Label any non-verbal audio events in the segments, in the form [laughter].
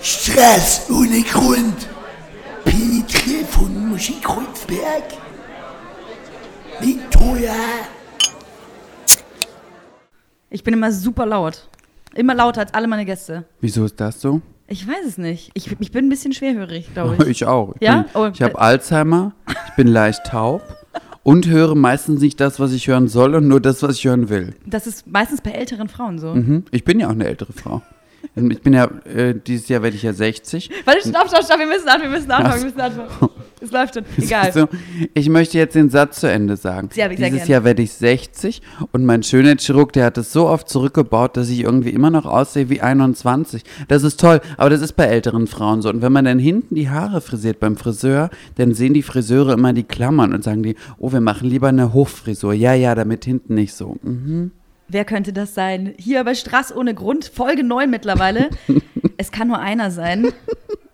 Stress ohne Grund. Penetriert von Kreuzberg. Victoria. Ich bin immer super laut. Immer lauter als alle meine Gäste. Wieso ist das so? Ich weiß es nicht. Ich, ich bin ein bisschen schwerhörig, glaube ich. [laughs] Ich auch. Ich, Ja? bin- Oh, ich habe Alzheimer, ich bin leicht taub und höre meistens nicht das, was ich hören soll und nur das, was ich hören will. Das ist meistens bei älteren Frauen so. Mhm. Ich bin ja auch eine ältere Frau. Ich bin ja, äh, dieses Jahr werde ich ja 60. Warte, stopp, stopp, stopp, wir müssen anfangen, wir müssen anfangen, wir müssen anfangen. Es läuft schon. Egal. So, ich möchte jetzt den Satz zu Ende sagen. Sehr Dieses gerne. Jahr werde ich 60 und mein Schönheitschirurg, der hat es so oft zurückgebaut, dass ich irgendwie immer noch aussehe wie 21. Das ist toll, aber das ist bei älteren Frauen so. Und wenn man dann hinten die Haare frisiert beim Friseur, dann sehen die Friseure immer die Klammern und sagen die, oh, wir machen lieber eine Hochfrisur. Ja, ja, damit hinten nicht so. Mhm. Wer könnte das sein? Hier bei Straß ohne Grund, Folge 9 mittlerweile. [laughs] es kann nur einer sein.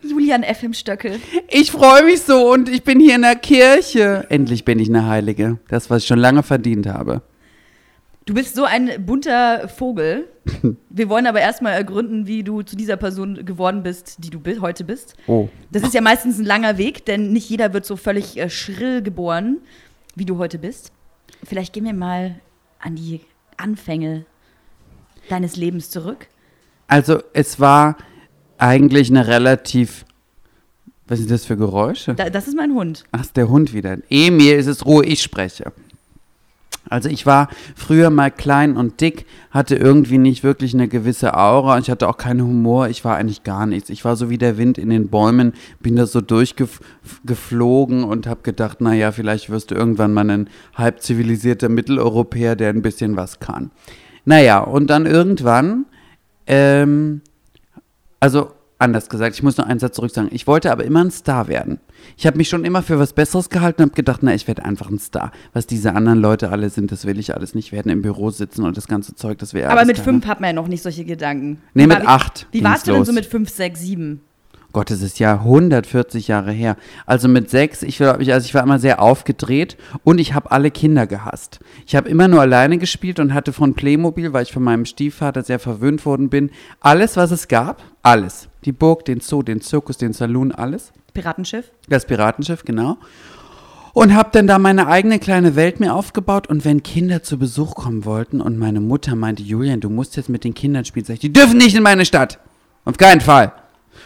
Julian F. im Stöckel. Ich freue mich so und ich bin hier in der Kirche. Endlich bin ich eine Heilige. Das, was ich schon lange verdient habe. Du bist so ein bunter Vogel. [laughs] Wir wollen aber erstmal ergründen, wie du zu dieser Person geworden bist, die du heute bist. Oh. Das ist ja meistens ein langer Weg, denn nicht jeder wird so völlig äh, schrill geboren, wie du heute bist. Vielleicht gehen wir mal an die Anfänge deines Lebens zurück. Also es war eigentlich eine relativ. Was sind das für Geräusche? Da, das ist mein Hund. Ach, ist der Hund wieder. Emil, es ist Ruhe, ich spreche. Also ich war früher mal klein und dick, hatte irgendwie nicht wirklich eine gewisse Aura. Ich hatte auch keinen Humor. Ich war eigentlich gar nichts. Ich war so wie der Wind in den Bäumen, bin da so durchgeflogen und habe gedacht, naja, vielleicht wirst du irgendwann mal ein halb zivilisierter Mitteleuropäer, der ein bisschen was kann. Naja, und dann irgendwann, ähm, also anders gesagt, ich muss noch einen Satz zurück sagen. Ich wollte aber immer ein Star werden. Ich habe mich schon immer für was Besseres gehalten und habe gedacht, na, ich werde einfach ein Star. Was diese anderen Leute alle sind, das will ich alles nicht werden. Im Büro sitzen und das ganze Zeug, das wäre Aber mit keiner. fünf hat man ja noch nicht solche Gedanken. Nee, Wie mit acht Wie ging's warst du denn los. so mit fünf, sechs, sieben? Gott, es ist ja 140 Jahre her. Also mit sechs, ich, ich, also ich war immer sehr aufgedreht und ich habe alle Kinder gehasst. Ich habe immer nur alleine gespielt und hatte von Playmobil, weil ich von meinem Stiefvater sehr verwöhnt worden bin, alles, was es gab, alles. Die Burg, den Zoo, den Zirkus, den Saloon, alles. Piratenschiff? Das Piratenschiff, genau. Und habe dann da meine eigene kleine Welt mir aufgebaut. Und wenn Kinder zu Besuch kommen wollten und meine Mutter meinte, Julian, du musst jetzt mit den Kindern spielen, sag ich, die dürfen nicht in meine Stadt. Auf keinen Fall.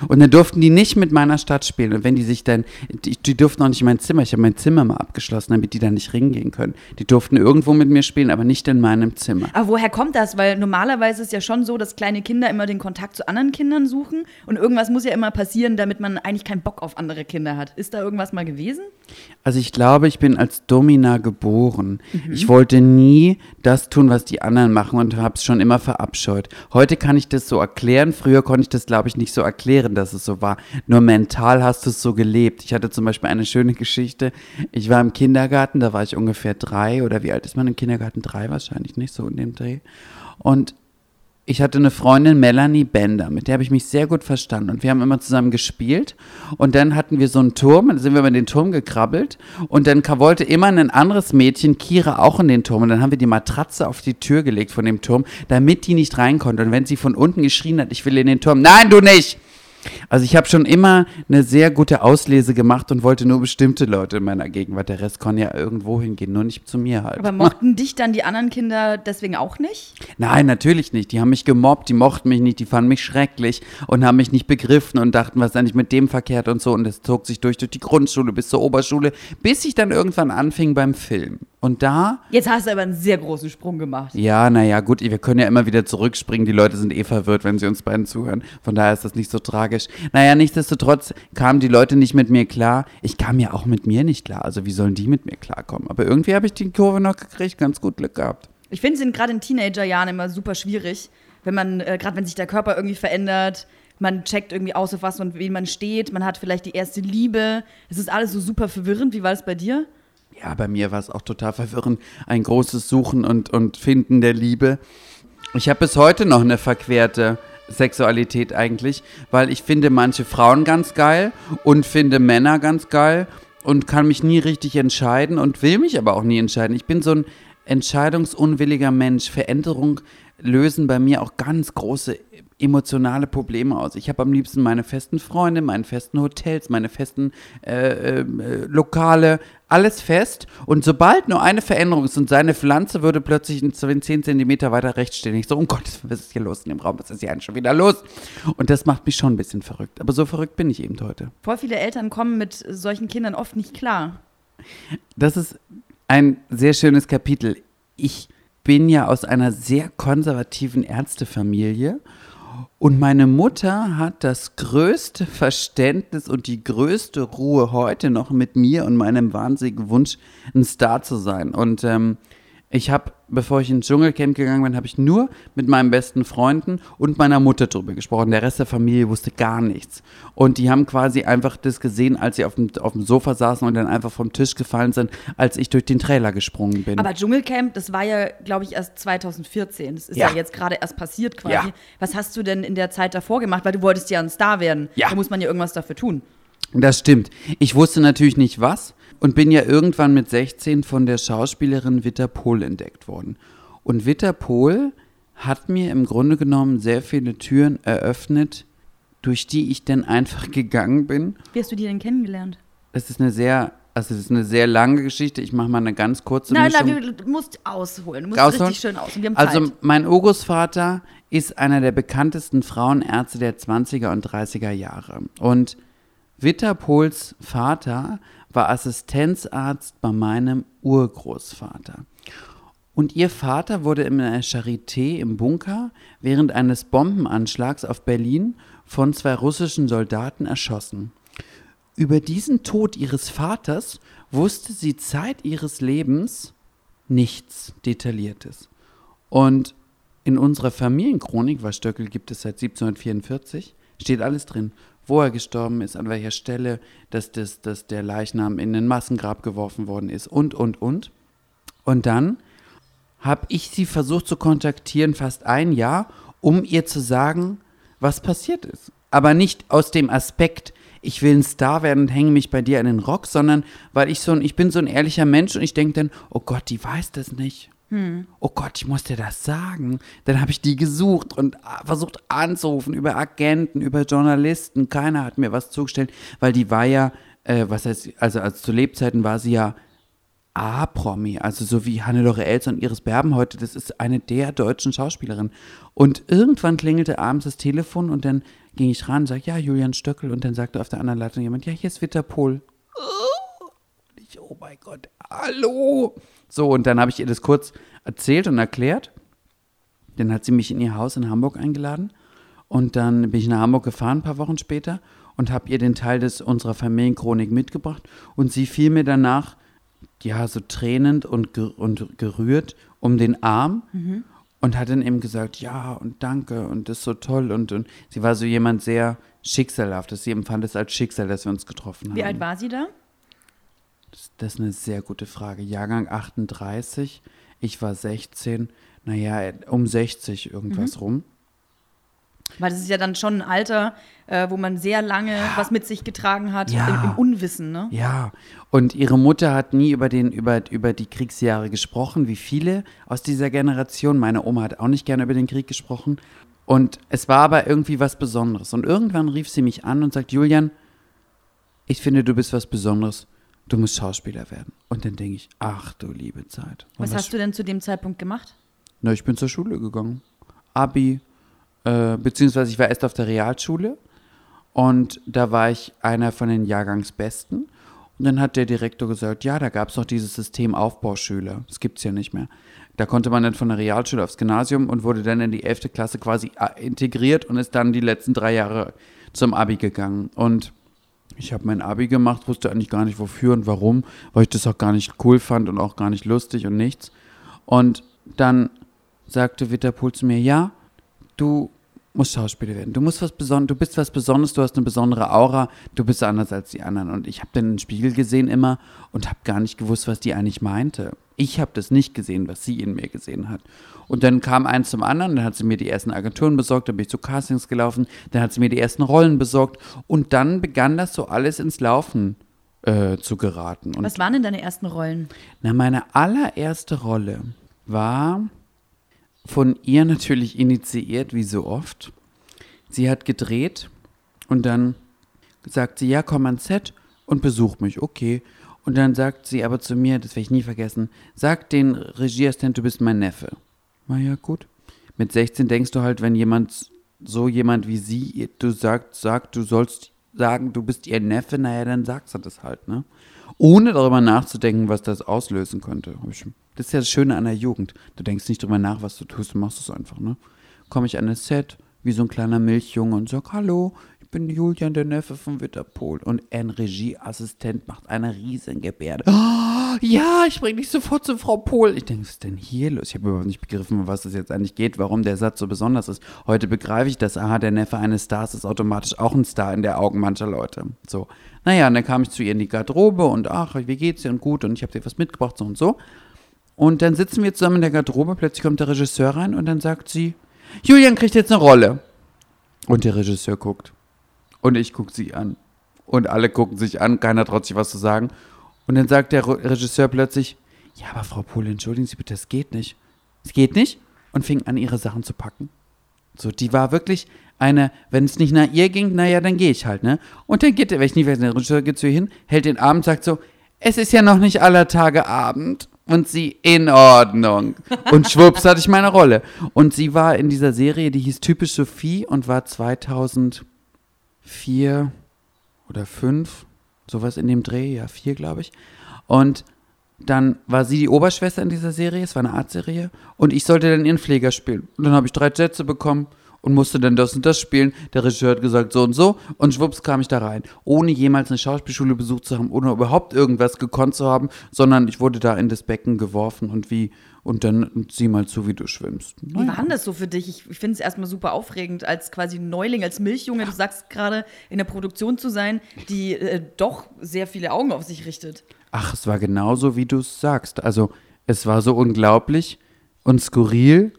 Und dann durften die nicht mit meiner Stadt spielen. Und wenn die sich dann, die, die durften auch nicht in mein Zimmer. Ich habe mein Zimmer mal abgeschlossen, damit die da nicht ringehen können. Die durften irgendwo mit mir spielen, aber nicht in meinem Zimmer. Aber woher kommt das? Weil normalerweise ist ja schon so, dass kleine Kinder immer den Kontakt zu anderen Kindern suchen und irgendwas muss ja immer passieren, damit man eigentlich keinen Bock auf andere Kinder hat. Ist da irgendwas mal gewesen? Also ich glaube, ich bin als Domina geboren. Mhm. Ich wollte nie das tun, was die anderen machen und habe es schon immer verabscheut. Heute kann ich das so erklären. Früher konnte ich das, glaube ich, nicht so erklären, dass es so war. Nur mental hast du es so gelebt. Ich hatte zum Beispiel eine schöne Geschichte. Ich war im Kindergarten, da war ich ungefähr drei oder wie alt ist man im Kindergarten? Drei wahrscheinlich, nicht so in dem Dreh. Und ich hatte eine Freundin, Melanie Bender, mit der habe ich mich sehr gut verstanden. Und wir haben immer zusammen gespielt. Und dann hatten wir so einen Turm, dann sind wir über den Turm gekrabbelt. Und dann wollte immer ein anderes Mädchen, Kira, auch in den Turm. Und dann haben wir die Matratze auf die Tür gelegt von dem Turm, damit die nicht rein konnte. Und wenn sie von unten geschrien hat, ich will in den Turm, nein, du nicht! Also ich habe schon immer eine sehr gute Auslese gemacht und wollte nur bestimmte Leute in meiner Gegenwart. Der Rest konnte ja irgendwo hingehen, nur nicht zu mir halt. Aber mochten dich dann die anderen Kinder deswegen auch nicht? Nein, natürlich nicht. Die haben mich gemobbt, die mochten mich nicht, die fanden mich schrecklich und haben mich nicht begriffen und dachten, was ist eigentlich mit dem verkehrt und so. Und das zog sich durch, durch die Grundschule bis zur Oberschule, bis ich dann irgendwann anfing beim Film. Und da, Jetzt hast du aber einen sehr großen Sprung gemacht. ja, naja, gut, wir können ja immer wieder zurückspringen. Die Leute sind eh verwirrt, wenn sie uns beiden zuhören. Von daher ist das nicht so tragisch. Naja, nichtsdestotrotz kamen die Leute nicht mit mir klar. Ich kam ja auch mit mir nicht klar. Also wie sollen die mit mir klarkommen? Aber irgendwie habe ich die Kurve noch gekriegt, ganz gut Glück gehabt. Ich finde es gerade in Teenagerjahren immer super schwierig, wenn man, äh, gerade wenn sich der Körper irgendwie verändert, man checkt irgendwie aus, auf was und wen man steht, man hat vielleicht die erste Liebe. Es ist alles so super verwirrend. Wie war das bei dir? Ja, bei mir war es auch total verwirrend. Ein großes Suchen und, und Finden der Liebe. Ich habe bis heute noch eine verquerte Sexualität eigentlich, weil ich finde manche Frauen ganz geil und finde Männer ganz geil und kann mich nie richtig entscheiden und will mich aber auch nie entscheiden. Ich bin so ein entscheidungsunwilliger Mensch. Veränderung lösen bei mir auch ganz große emotionale Probleme aus. Ich habe am liebsten meine festen Freunde, meine festen Hotels, meine festen äh, äh, Lokale, alles fest. Und sobald nur eine Veränderung ist und seine Pflanze würde plötzlich 10 Zentimeter weiter rechts stehen, ich so, oh Gott, was ist hier los in dem Raum? Was ist hier eigentlich schon wieder los? Und das macht mich schon ein bisschen verrückt. Aber so verrückt bin ich eben heute. Voll viele Eltern kommen mit solchen Kindern oft nicht klar. Das ist ein sehr schönes Kapitel. Ich bin ja aus einer sehr konservativen Ärztefamilie und meine Mutter hat das größte Verständnis und die größte Ruhe heute noch mit mir und meinem wahnsinnigen Wunsch, ein Star zu sein. Und ähm, ich habe, bevor ich ins Dschungelcamp gegangen bin, habe ich nur mit meinen besten Freunden und meiner Mutter drüber gesprochen. Der Rest der Familie wusste gar nichts. Und die haben quasi einfach das gesehen, als sie auf dem, auf dem Sofa saßen und dann einfach vom Tisch gefallen sind, als ich durch den Trailer gesprungen bin. Aber Dschungelcamp, das war ja, glaube ich, erst 2014. Das ist ja, Ja. jetzt gerade erst passiert quasi. Ja. Was hast du denn in der Zeit davor gemacht? Weil du wolltest ja ein Star werden. Ja. Da muss man ja irgendwas dafür tun. Das stimmt. Ich wusste natürlich nicht was und bin ja irgendwann mit 16 von der Schauspielerin Witter Pohl entdeckt worden. Und Witter Pohl hat mir im Grunde genommen sehr viele Türen eröffnet, durch die ich dann einfach gegangen bin. Wie hast du die denn kennengelernt? Es ist eine sehr, also es ist eine sehr lange Geschichte. Ich mache mal eine ganz kurze Nein, Mischung. nein, du musst ausholen. Du musst Ausholen? richtig schön aus. Und wir haben Also Zeit. mein Urgroßvater ist einer der bekanntesten Frauenärzte der 20er und 30er Jahre. Und Witter Pohls Vater war Assistenzarzt bei meinem Urgroßvater. Und ihr Vater wurde in der Charité im Bunker während eines Bombenanschlags auf Berlin von zwei russischen Soldaten erschossen. Über diesen Tod ihres Vaters wusste sie Zeit ihres Lebens nichts Detailliertes. Und in unserer Familienchronik, was Stöckel gibt es seit 1744, steht alles drin. Wo er gestorben ist, an welcher Stelle, dass, das, dass der Leichnam in ein Massengrab geworfen worden ist und, und, und. Und dann habe ich sie versucht zu kontaktieren, fast ein Jahr, um ihr zu sagen, was passiert ist. Aber nicht aus dem Aspekt, ich will ein Star werden und hänge mich bei dir an den Rock, sondern weil ich so ein, ich bin so ein ehrlicher Mensch und ich denke dann, oh Gott, die weiß das nicht. Oh Gott, ich muss dir das sagen. Dann habe ich die gesucht und ah, versucht anzurufen über Agenten, über Journalisten. Keiner hat mir was zugestellt, weil die war ja, äh, was heißt, also, also zu Lebzeiten war sie ja A-Promi, also so wie Hannelore Elster und Iris Berben heute, das ist eine der deutschen Schauspielerinnen. Und irgendwann klingelte abends das Telefon und dann ging ich ran und sag, ja, Julian Stöckel und dann sagte auf der anderen Leitung jemand, ja, hier ist Witter Pohl. Ich, oh mein Gott, hallo. So, und dann habe ich ihr das kurz erzählt und erklärt. Dann hat sie mich in ihr Haus in Hamburg eingeladen und dann bin ich nach Hamburg gefahren, ein paar Wochen später und habe ihr den Teil des unserer Familienchronik mitgebracht und sie fiel mir danach ja, so tränend und, ge und gerührt um den Arm und hat dann eben gesagt, ja und danke und das ist so toll und, und sie war so jemand sehr schicksalhaftes. Sie empfand es als Schicksal, dass wir uns getroffen haben. Wie alt war sie da? Das, ist eine sehr gute Frage. Jahrgang 38, ich war 16, naja, um 60 irgendwas rum. Weil das ist ja dann schon ein Alter, äh, wo man sehr lange was mit sich getragen hat, Ja. im, im Unwissen, ne? Ja, und ihre Mutter hat nie über, den, über, über die Kriegsjahre gesprochen, wie viele aus dieser Generation. Meine Oma hat auch nicht gerne über den Krieg gesprochen. Und es war aber irgendwie was Besonderes. Und irgendwann rief sie mich an und sagt, Julian, ich finde, du bist was Besonderes. Du musst Schauspieler werden. Und dann denke ich, ach du liebe Zeit. Und Was hast du denn zu dem Zeitpunkt gemacht? Na, ich bin zur Schule gegangen. Abi, äh, beziehungsweise ich war erst auf der Realschule und da war ich einer von den Jahrgangsbesten. Und dann hat der Direktor gesagt, ja, da gab es noch dieses System Aufbauschüler. Das gibt es ja nicht mehr. Da konnte man dann von der Realschule aufs Gymnasium und wurde dann in die 11. Klasse quasi äh, integriert und ist dann die letzten drei Jahre zum Abi gegangen. Und ich habe mein Abi gemacht, wusste eigentlich gar nicht wofür und warum, weil ich das auch gar nicht cool fand und auch gar nicht lustig und nichts. Und dann sagte Witterpool zu mir, ja, du musst Schauspieler werden. Du musst was Besonderes, du bist was Besonderes, du hast eine besondere Aura, du bist anders als die anderen. Und ich habe dann den Spiegel gesehen immer und habe gar nicht gewusst, was die eigentlich meinte. Ich habe das nicht gesehen, was sie in mir gesehen hat. Und dann kam eins zum anderen, dann hat sie mir die ersten Agenturen besorgt, dann bin ich zu Castings gelaufen, dann hat sie mir die ersten Rollen besorgt und dann begann das so alles ins Laufen äh, zu geraten. Und Was waren denn deine ersten Rollen? na, meine allererste Rolle war von ihr natürlich initiiert, wie so oft. Sie hat gedreht und dann sagt sie, ja, komm ans Set und besuch mich. Okay. Und dann sagt sie aber zu mir, das werde ich nie vergessen, sag den Regieassistent, du bist mein Neffe. Na ja, gut. Mit 16 denkst du halt, wenn jemand, so jemand wie sie, du sagst, sagt, du sollst sagen, du bist ihr Neffe, naja, dann sagst du das halt, ne? Ohne darüber nachzudenken, was das auslösen könnte. Das ist ja das Schöne an der Jugend. Du denkst nicht drüber nach, was du tust, du machst es einfach, ne? Komme ich an das Set, wie so ein kleiner Milchjunge und sag, hallo, ich bin Julian, der Neffe von Witterpol. Und ein Regieassistent macht eine riesen Gebärde. Oh, ja, ich bring dich sofort zu Frau Pohl. Ich denke, was ist denn hier los? Ich habe überhaupt nicht begriffen, um was es jetzt eigentlich geht, warum der Satz so besonders ist. Heute begreife ich das. Aha, der Neffe eines Stars ist automatisch auch ein Star in der Augen mancher Leute. So. Naja, und dann kam ich zu ihr in die Garderobe und ach, wie geht's dir und gut und ich habe dir was mitgebracht, so und so. Und dann sitzen wir zusammen in der Garderobe, plötzlich kommt der Regisseur rein und dann sagt sie, Julian kriegt jetzt eine Rolle. Und der Regisseur guckt. Und ich gucke sie an. Und alle gucken sich an, keiner traut sich was zu sagen. Und dann sagt der Re- Regisseur plötzlich, ja, aber Frau Pohl, entschuldigen Sie bitte, das geht nicht. Es geht nicht. Und fing an, ihre Sachen zu packen. So, die war wirklich eine, wenn es nicht nach ihr ging, naja, dann gehe ich halt, ne? Und dann geht der, wenn ich nicht weiß, der Regisseur geht zu ihr hin, hält den Arm, sagt so, es ist ja noch nicht aller Tage Abend. Und sie, in Ordnung. Und schwupps hatte ich meine Rolle. Und sie war in dieser Serie, die hieß Typisch Sophie und war 2004 oder 5, sowas in dem Dreh, ja, 4, glaube ich. Und dann war sie die Oberschwester in dieser Serie, es war eine Artserie, und ich sollte dann ihren Pfleger spielen. Und dann habe ich drei Sätze bekommen und musste dann das und das spielen. Der Regisseur hat gesagt so und so und schwupps kam ich da rein, ohne jemals eine Schauspielschule besucht zu haben, ohne überhaupt irgendwas gekonnt zu haben, sondern ich wurde da in das Becken geworfen und wie und dann sieh mal zu, wie du schwimmst. Wie Naja. war denn das so für dich? Ich, ich finde es erstmal super aufregend, als quasi Neuling, als Milchjunge, du sagst gerade, in der Produktion zu sein, die äh, doch sehr viele Augen auf sich richtet. Ach, es war genauso, wie du es sagst. Also, es war so unglaublich und skurril,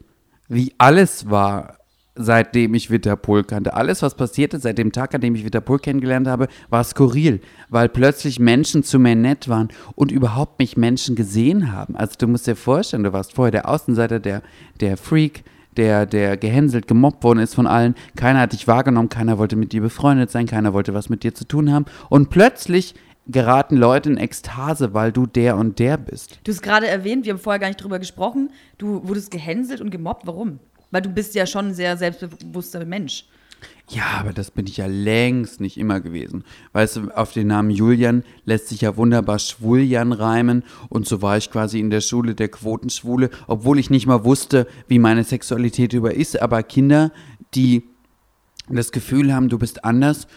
wie alles war, seitdem ich Witterpol kannte. Alles, was passierte seit dem Tag, an dem ich Witterpol kennengelernt habe, war skurril, weil plötzlich Menschen zu mir nett waren und überhaupt mich Menschen gesehen haben. Also, du musst dir vorstellen, du warst vorher der Außenseiter, der, der Freak, der, der gehänselt, gemobbt worden ist von allen. Keiner hat dich wahrgenommen, keiner wollte mit dir befreundet sein, keiner wollte was mit dir zu tun haben. Und plötzlich geraten Leute in Ekstase, weil du der und der bist. Du hast gerade erwähnt, wir haben vorher gar nicht drüber gesprochen, du wurdest gehänselt und gemobbt. Warum? Weil du bist ja schon ein sehr selbstbewusster Mensch. Ja, aber das bin ich ja längst nicht immer gewesen. Weißt du, auf den Namen Julian lässt sich ja wunderbar Schwuljan reimen und so war ich quasi in der Schule der Quotenschwule, obwohl ich nicht mal wusste, wie meine Sexualität über ist. Aber Kinder, die das Gefühl haben, du bist anders,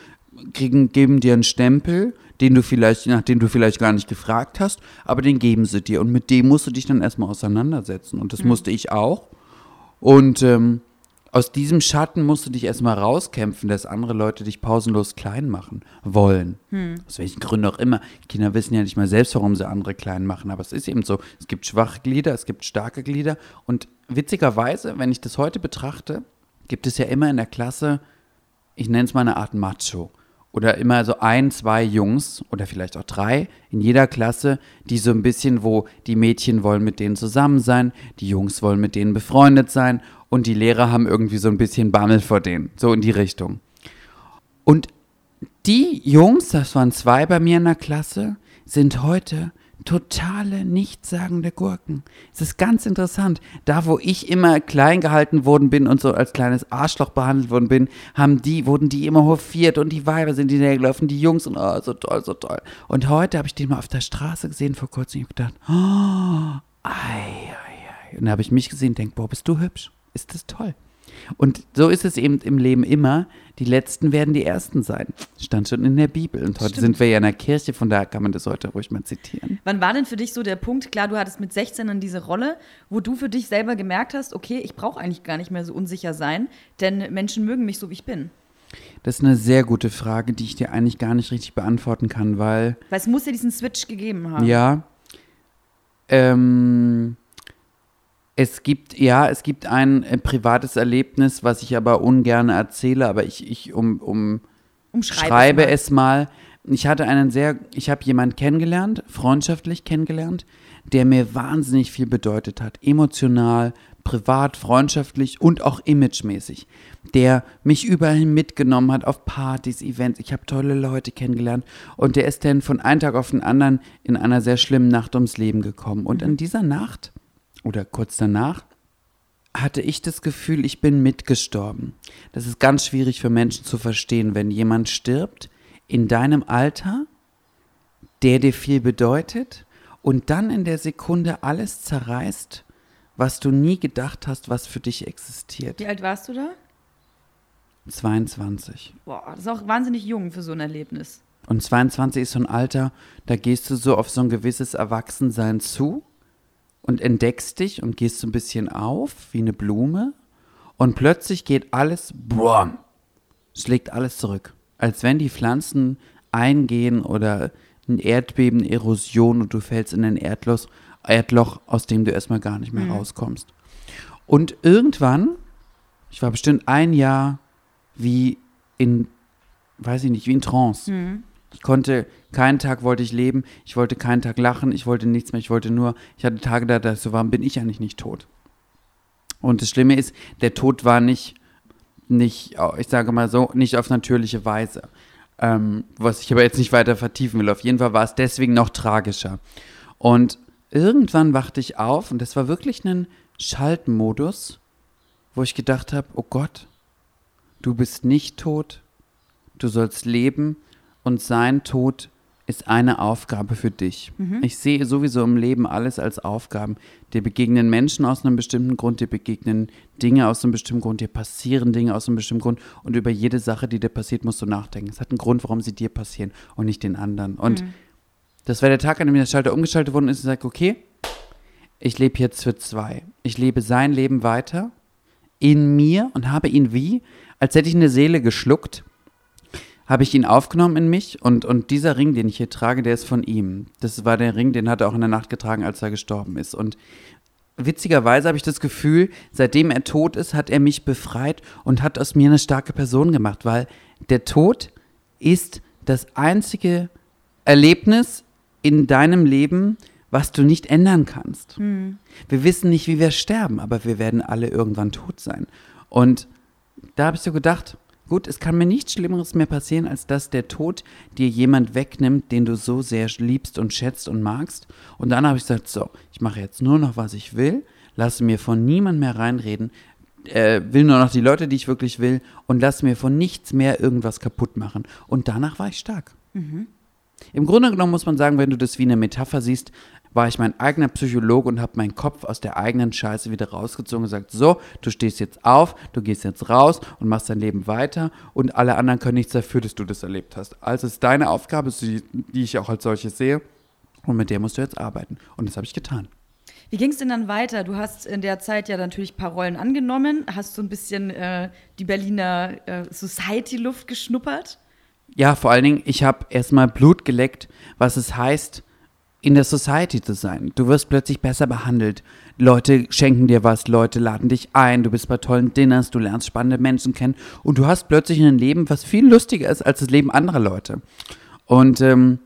kriegen, geben dir einen Stempel, den du vielleicht, nach dem du vielleicht gar nicht gefragt hast, aber den geben sie dir. Und mit dem musst du dich dann erstmal auseinandersetzen. Und das musste ich auch. Und ähm, aus diesem Schatten musst du dich erstmal rauskämpfen, dass andere Leute dich pausenlos klein machen wollen. Aus welchen Gründen auch immer. Kinder wissen ja nicht mal selbst, warum sie andere klein machen. Aber es ist eben so. Es gibt schwache Glieder, es gibt starke Glieder. Und witzigerweise, wenn ich das heute betrachte, gibt es ja immer in der Klasse, ich nenne es mal eine Art Macho. Oder immer so ein, zwei Jungs oder vielleicht auch drei in jeder Klasse, die so ein bisschen, wo die Mädchen wollen mit denen zusammen sein, die Jungs wollen mit denen befreundet sein und die Lehrer haben irgendwie so ein bisschen Bammel vor denen. So in die Richtung. Und die Jungs, das waren zwei bei mir in der Klasse, sind heute totale nichtssagende Gurken. Es ist ganz interessant. Da, wo ich immer klein gehalten worden bin und so als kleines Arschloch behandelt worden bin, haben die, wurden die immer hofiert und die Weiber sind hinterher gelaufen, die Jungs und oh, so toll, so toll. Und heute habe ich den mal auf der Straße gesehen vor kurzem und ich gedacht, oh, ei, ei, ei. Und da habe ich mich gesehen und denke, boah, bist du hübsch. Ist das toll. Und so ist es eben im Leben immer. Die Letzten werden die Ersten sein. Stand schon in der Bibel. Und heute Stimmt. sind wir ja in der Kirche, von daher kann man das heute ruhig mal zitieren. Wann war denn für dich so der Punkt, klar, du hattest mit 16 dann diese Rolle, wo du für dich selber gemerkt hast, okay, ich brauche eigentlich gar nicht mehr so unsicher sein, denn Menschen mögen mich so, wie ich bin. Das ist eine sehr gute Frage, die ich dir eigentlich gar nicht richtig beantworten kann, weil, Weil es muss ja diesen Switch gegeben haben. ja, ähm, es gibt, ja, es gibt ein äh, privates Erlebnis, was ich aber ungern erzähle, aber ich, ich um, um schreibe es mal. Ich hatte einen sehr, ich habe jemanden kennengelernt, freundschaftlich kennengelernt, der mir wahnsinnig viel bedeutet hat. Emotional, privat, freundschaftlich und auch imagemäßig. Der mich überall mitgenommen hat auf Partys, Events. Ich habe tolle Leute kennengelernt und der ist dann von einem Tag auf den anderen in einer sehr schlimmen Nacht ums Leben gekommen. Und in dieser Nacht oder kurz danach hatte ich das Gefühl, ich bin mitgestorben. Das ist ganz schwierig für Menschen zu verstehen, wenn jemand stirbt in deinem Alter, der dir viel bedeutet und dann in der Sekunde alles zerreißt, was du nie gedacht hast, was für dich existiert. Wie alt warst du da? 22. Boah, das ist auch wahnsinnig jung für so ein Erlebnis. Und 22 ist so ein Alter, da gehst du so auf so ein gewisses Erwachsensein zu und entdeckst dich und gehst so ein bisschen auf wie eine Blume und plötzlich geht alles, boom, schlägt alles zurück. Als wenn die Pflanzen eingehen oder ein Erdbeben, Erosion und du fällst in ein Erdloch, Erdloch, aus dem du erstmal gar nicht mehr rauskommst. Und irgendwann, ich war bestimmt ein Jahr wie in, weiß ich nicht, wie in Trance. Ich konnte, keinen Tag wollte ich leben, ich wollte keinen Tag lachen, ich wollte nichts mehr, ich wollte nur, ich hatte Tage da, da so warum bin ich eigentlich nicht tot? Und das Schlimme ist, der Tod war nicht, nicht, ich sage mal so, nicht auf natürliche Weise. Ähm, was ich aber jetzt nicht weiter vertiefen will. Auf jeden Fall war es deswegen noch tragischer. Und irgendwann wachte ich auf und das war wirklich ein Schaltmodus, wo ich gedacht habe, oh Gott, du bist nicht tot, du sollst leben und sein Tod ist eine Aufgabe für dich. Ich sehe sowieso im Leben alles als Aufgaben. Dir begegnen Menschen aus einem bestimmten Grund, dir begegnen Dinge aus einem bestimmten Grund, dir passieren Dinge aus einem bestimmten Grund und über jede Sache, die dir passiert, musst du nachdenken. Es hat einen Grund, warum sie dir passieren und nicht den anderen. Und das war der Tag, an dem der Schalter umgeschaltet worden ist und ich sage, okay, ich lebe jetzt für zwei. Ich lebe sein Leben weiter in mir und habe ihn wie, als hätte ich eine Seele geschluckt, habe ich ihn aufgenommen in mich und, und dieser Ring, den ich hier trage, der ist von ihm. Das war der Ring, den hat er auch in der Nacht getragen, als er gestorben ist. Und witzigerweise habe ich das Gefühl, seitdem er tot ist, hat er mich befreit und hat aus mir eine starke Person gemacht, weil der Tod ist das einzige Erlebnis in deinem Leben, was du nicht ändern kannst. Wir wissen nicht, wie wir sterben, aber wir werden alle irgendwann tot sein. Und da habe ich so gedacht, gut, es kann mir nichts Schlimmeres mehr passieren, als dass der Tod dir jemand wegnimmt, den du so sehr liebst und schätzt und magst. Und dann habe ich gesagt, so, ich mache jetzt nur noch, was ich will, lasse mir von niemand mehr reinreden, äh, will nur noch die Leute, die ich wirklich will und lasse mir von nichts mehr irgendwas kaputt machen. Und danach war ich stark. Im Grunde genommen muss man sagen, wenn du das wie eine Metapher siehst, war ich mein eigener Psychologe und habe meinen Kopf aus der eigenen Scheiße wieder rausgezogen und gesagt, so, du stehst jetzt auf, du gehst jetzt raus und machst dein Leben weiter und alle anderen können nichts dafür, dass du das erlebt hast. Also es ist deine Aufgabe, die, die ich auch als solche sehe und mit der musst du jetzt arbeiten. Und das habe ich getan. Wie ging es denn dann weiter? Du hast in der Zeit ja natürlich ein paar Rollen angenommen, hast so ein bisschen äh, die Berliner äh, Society-Luft geschnuppert. Ja, vor allen Dingen, ich habe erstmal Blut geleckt, was es heißt, in der Society zu sein. Du wirst plötzlich besser behandelt. Leute schenken dir was, Leute laden dich ein, du bist bei tollen Dinners, du lernst spannende Menschen kennen und du hast plötzlich ein Leben, was viel lustiger ist als das Leben anderer Leute. Und ähm,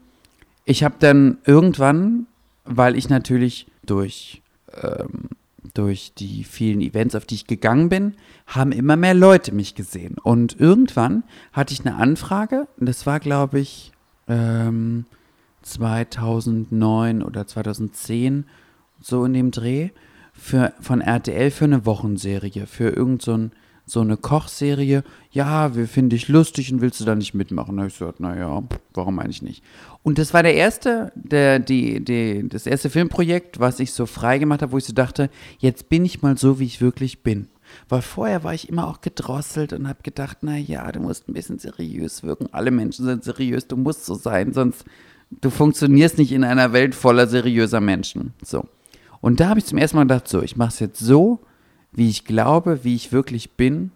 ich habe dann irgendwann, weil ich natürlich durch, ähm, durch die vielen Events, auf die ich gegangen bin, haben immer mehr Leute mich gesehen. Und irgendwann hatte ich eine Anfrage, das war, glaube ich, ähm, 2009 oder 2010, so in dem Dreh, für, von RTL für eine Wochenserie, für irgend so, ein, so eine Kochserie. Ja, wir finden dich lustig und willst du da nicht mitmachen? Da ich gesagt, naja, warum eigentlich nicht? Und das war der erste, der, die, die, das erste Filmprojekt, was ich so frei gemacht habe, wo ich so dachte, jetzt bin ich mal so, wie ich wirklich bin. Weil vorher war ich immer auch gedrosselt und habe gedacht, na ja, du musst ein bisschen seriös wirken. Alle Menschen sind seriös, du musst so sein, sonst du funktionierst nicht in einer Welt voller seriöser Menschen. So. Und da habe ich zum ersten Mal gedacht, so, ich mache es jetzt so, wie ich glaube, wie ich wirklich bin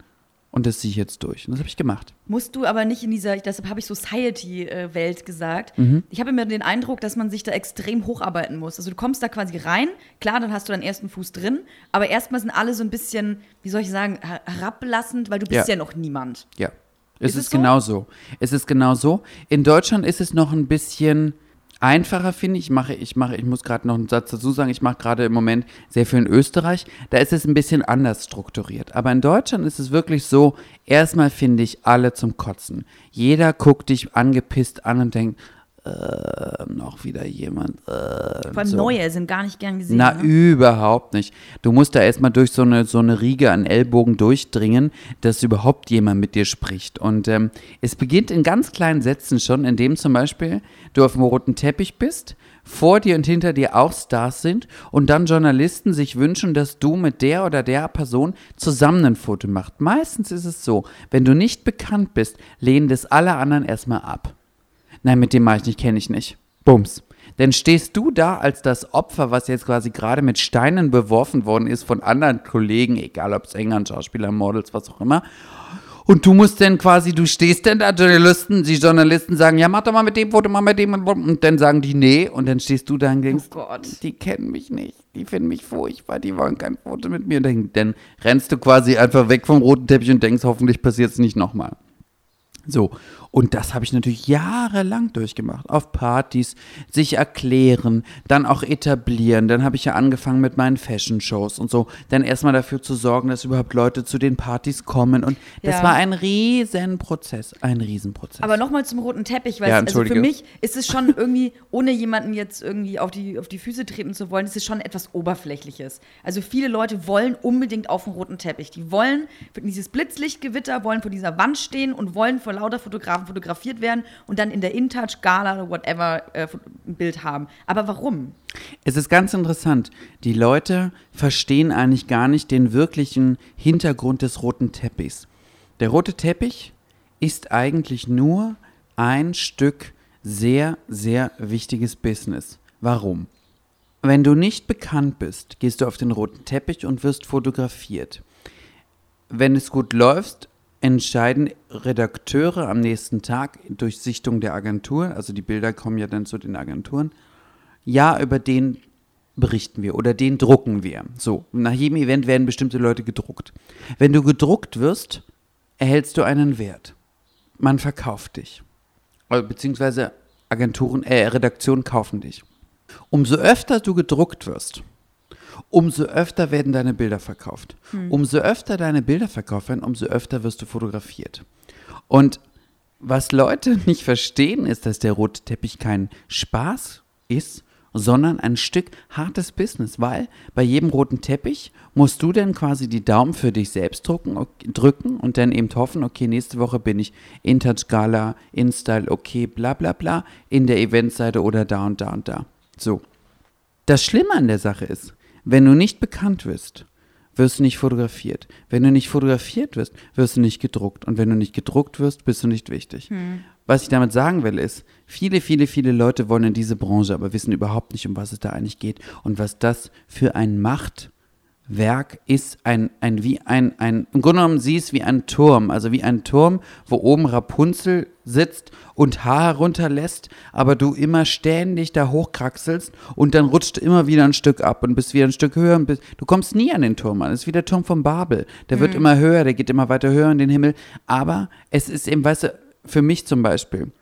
und das ziehe ich jetzt durch. Und das habe ich gemacht. Musst du aber nicht in dieser, deshalb habe ich Society-Welt gesagt. Mhm. Ich habe immer den Eindruck, dass man sich da extrem hocharbeiten muss. Also du kommst da quasi rein, klar, dann hast du deinen ersten Fuß drin, aber erstmal sind alle so ein bisschen, wie soll ich sagen, her- herablassend, weil du bist Ja. ja, noch niemand. Ja. Es Ist ist, es so? genau so. Es ist genau so. In Deutschland ist es noch ein bisschen einfacher, finde ich. Ich mache, ich mache, ich muss gerade noch einen Satz dazu sagen. Ich mache gerade im Moment sehr viel in Österreich. Da ist es ein bisschen anders strukturiert. Aber in Deutschland ist es wirklich so, erstmal finde ich alle zum Kotzen. Jeder guckt dich angepisst an und denkt, äh, noch wieder jemand. Äh, Vor allem so. neue sind gar nicht gern gesehen. Na, ne? überhaupt nicht. Du musst da erstmal durch so eine, so eine Riege an Ellbogen durchdringen, dass überhaupt jemand mit dir spricht. Und ähm, es beginnt in ganz kleinen Sätzen schon, indem zum Beispiel du auf dem roten Teppich bist, vor dir und hinter dir auch Stars sind und dann Journalisten sich wünschen, dass du mit der oder der Person zusammen ein Foto machst. Meistens ist es so, wenn du nicht bekannt bist, lehnen das alle anderen erstmal ab. Nein, mit dem mache ich nicht, kenne ich nicht. Bums. Denn stehst du da als das Opfer, was jetzt quasi gerade mit Steinen beworfen worden ist von anderen Kollegen, egal ob Sängern, Schauspielern, Models, was auch immer. Und du musst dann quasi, du stehst dann da, Journalisten, die Journalisten sagen, ja, mach doch mal mit dem Foto, mach mit dem und dann sagen die nee und dann stehst du da und denkst, Oh Gott. die kennen mich nicht, die finden mich furchtbar, die wollen kein Foto mit mir. Und dann, dann rennst du quasi einfach weg vom roten Teppich und denkst, hoffentlich passiert es nicht nochmal. So, und das habe ich natürlich jahrelang durchgemacht. Auf Partys, sich erklären, dann auch etablieren. Dann habe ich ja angefangen mit meinen Fashion-Shows und so. Dann erstmal dafür zu sorgen, dass überhaupt Leute zu den Partys kommen. Und das Ja. war ein Riesenprozess. Ein Riesenprozess. Aber nochmal zum roten Teppich, weil Ja, es, also für mich ist es schon irgendwie, ohne jemanden jetzt irgendwie auf die, auf die Füße treten zu wollen, ist es schon etwas Oberflächliches. Also viele Leute wollen unbedingt auf den roten Teppich. Die wollen für dieses Blitzlichtgewitter, wollen vor dieser Wand stehen und wollen vor lauter Fotografen fotografiert werden und dann in der InTouch-Gala oder whatever äh, ein Bild haben. Aber warum? Es ist ganz interessant. Die Leute verstehen eigentlich gar nicht den wirklichen Hintergrund des roten Teppichs. Der rote Teppich ist eigentlich nur ein Stück sehr, sehr wichtiges Business. Warum? Wenn du nicht bekannt bist, gehst du auf den roten Teppich und wirst fotografiert. Wenn es gut läuft, entscheiden Redakteure am nächsten Tag durch Sichtung der Agentur, also die Bilder kommen ja dann zu den Agenturen, ja, über den berichten wir oder den drucken wir. So, nach jedem Event werden bestimmte Leute gedruckt. Wenn du gedruckt wirst, erhältst du einen Wert. Man verkauft dich. Äh, Beziehungsweise Agenturen, äh, Redaktionen kaufen dich. Umso öfter du gedruckt wirst, umso öfter werden deine Bilder verkauft. Umso öfter deine Bilder verkauft werden, umso öfter wirst du fotografiert. Und was Leute [laughs] nicht verstehen, ist, dass der rote Teppich kein Spaß ist, sondern ein Stück hartes Business, weil bei jedem roten Teppich musst du dann quasi die Daumen für dich selbst drucken, drücken und dann eben hoffen, okay, nächste Woche bin ich in Touch Gala, in Style, okay, bla bla bla, in der Eventseite oder da und da und da. So. Das Schlimme an der Sache ist, wenn du nicht bekannt wirst, wirst du nicht fotografiert. Wenn du nicht fotografiert wirst, wirst du nicht gedruckt. Und wenn du nicht gedruckt wirst, bist du nicht wichtig. Was ich damit sagen will, ist, viele, viele, viele Leute wollen in diese Branche, aber wissen überhaupt nicht, um was es da eigentlich geht und was das für ein Machtwerk ist. Ein, ein, wie ein, ein, im Grunde genommen, sie ist wie ein Turm, also wie ein Turm, wo oben Rapunzel sitzt und Haar herunterlässt, aber du immer ständig da hochkraxelst und dann rutscht immer wieder ein Stück ab und bist wieder ein Stück höher und bist, du kommst nie an den Turm an. Es ist wie der Turm von Babel. Der wird immer höher, der geht immer weiter höher in den Himmel. Aber es ist eben, weißt du, für mich zum Beispiel,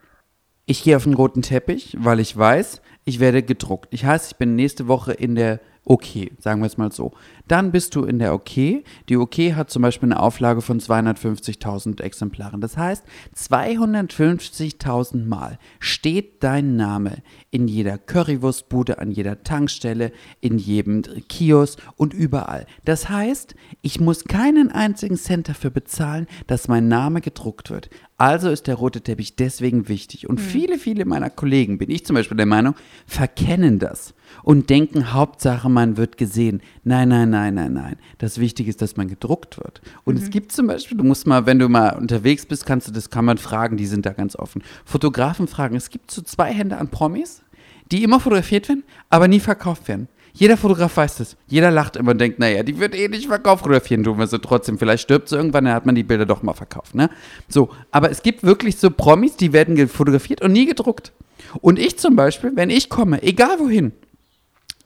ich gehe auf den roten Teppich, weil ich weiß, ich werde gedruckt. Ich heißt, ich bin nächste Woche in der OK, sagen wir es mal so. Dann bist du in der OK. Die OK hat zum Beispiel eine Auflage von 250.000 Exemplaren. Das heißt, 250.000 Mal steht dein Name in jeder Currywurstbude, an jeder Tankstelle, in jedem Kiosk und überall. Das heißt, ich muss keinen einzigen Cent dafür bezahlen, dass mein Name gedruckt wird. Also ist der rote Teppich deswegen wichtig. Und viele, viele meiner Kollegen, bin ich zum Beispiel der Meinung, verkennen das und denken, Hauptsache, man wird gesehen. Nein, nein, nein, nein, nein. Das Wichtige ist, dass man gedruckt wird. Und es gibt zum Beispiel, du musst mal, wenn du mal unterwegs bist, kannst du das, kann man fragen, die sind da ganz offen. Fotografen fragen, es gibt so zwei Hände an Promis, die immer fotografiert werden, aber nie verkauft werden. Jeder Fotograf weiß das. Jeder lacht immer und denkt, naja, die wird eh nicht verkauft, fotografieren tun wir sie trotzdem. Vielleicht stirbt sie irgendwann, dann hat man die Bilder doch mal verkauft. Ne? So, aber es gibt wirklich so Promis, die werden fotografiert und nie gedruckt. Und ich zum Beispiel, wenn ich komme, egal wohin,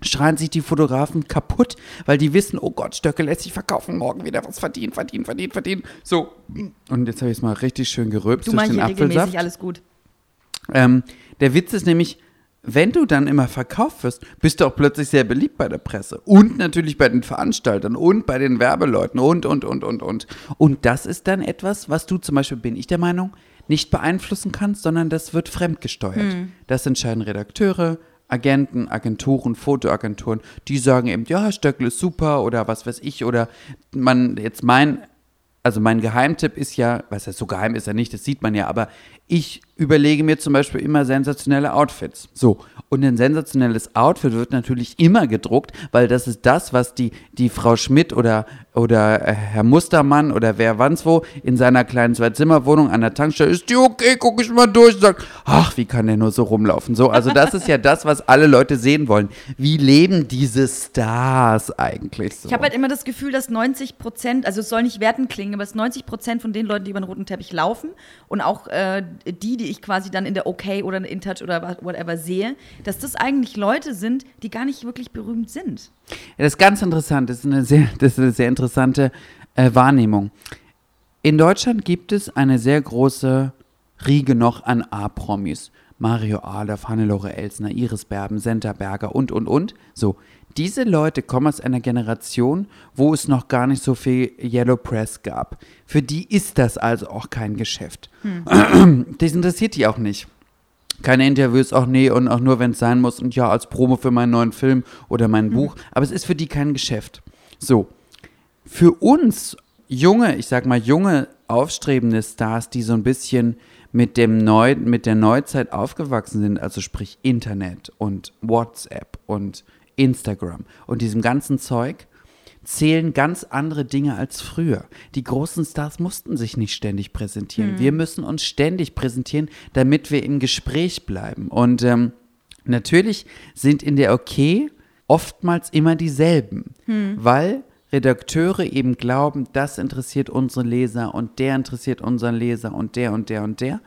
schreien sich die Fotografen kaputt, weil die wissen, oh Gott, Stöcke lässt sich verkaufen, morgen wieder was verdienen, verdienen, verdienen, verdienen. So, und jetzt habe ich es mal richtig schön gerülpst Du durch den Apfelsaft. alles gut. Ähm, der Witz ist nämlich, wenn du dann immer verkauft wirst, bist du auch plötzlich sehr beliebt bei der Presse und natürlich bei den Veranstaltern und bei den Werbeleuten und, und, und, und, und. Und das ist dann etwas, was du zum Beispiel, bin ich der Meinung, nicht beeinflussen kannst, sondern das wird fremdgesteuert. Das entscheiden Redakteure, Agenten, Agenturen, Fotoagenturen, die sagen eben, ja, Stöckel ist super oder was weiß ich oder man, jetzt mein also mein Geheimtipp ist ja, was ja so geheim ist er nicht, das sieht man ja, aber ich überlege mir zum Beispiel immer sensationelle Outfits. So, und ein sensationelles Outfit wird natürlich immer gedruckt, weil das ist das, was die, die Frau Schmidt oder, oder äh, Herr Mustermann oder wer wanns wo in seiner kleinen Zwei-Zimmer-Wohnung an der Tankstelle ist, die okay, guck ich mal durch, sagt, ach, wie kann der nur so rumlaufen? So, also das ist ja das, was alle Leute sehen wollen. Wie leben diese Stars eigentlich so? Ich habe halt immer das Gefühl, dass 90 Prozent, also es soll nicht werten klingen, aber dass 90 Prozent von den Leuten, die über den roten Teppich laufen und auch äh, die, die ich quasi dann in der OK oder in Touch oder whatever sehe, dass das eigentlich Leute sind, die gar nicht wirklich berühmt sind. Ja, das ist ganz interessant. Das ist eine sehr, [laughs] das ist eine sehr interessante äh, Wahrnehmung. In Deutschland gibt es eine sehr große Riege noch an A-Promis. Mario Adolf, Hannelore Elsner, Iris Berben, Senta Berger und, und, und. So, diese Leute kommen aus einer Generation, wo es noch gar nicht so viel Yellow Press gab. Für die ist das also auch kein Geschäft. [clears throat] Das interessiert die auch nicht keine Interviews, auch nee, und auch nur, wenn es sein muss. Und ja, als Promo für meinen neuen Film oder mein Buch. Aber es ist für die kein Geschäft. So. Für uns junge, ich sag mal junge, aufstrebende Stars, die so ein bisschen mit dem Neu mit der Neuzeit aufgewachsen sind, also sprich Internet und WhatsApp und Instagram und diesem ganzen Zeug, zählen ganz andere Dinge als früher. Die großen Stars mussten sich nicht ständig präsentieren. Wir müssen uns ständig präsentieren, damit wir im Gespräch bleiben. Und ähm, natürlich sind in der OK oftmals immer dieselben, weil Redakteure eben glauben, das interessiert unsere Leser und der interessiert unseren Leser und der und der und der.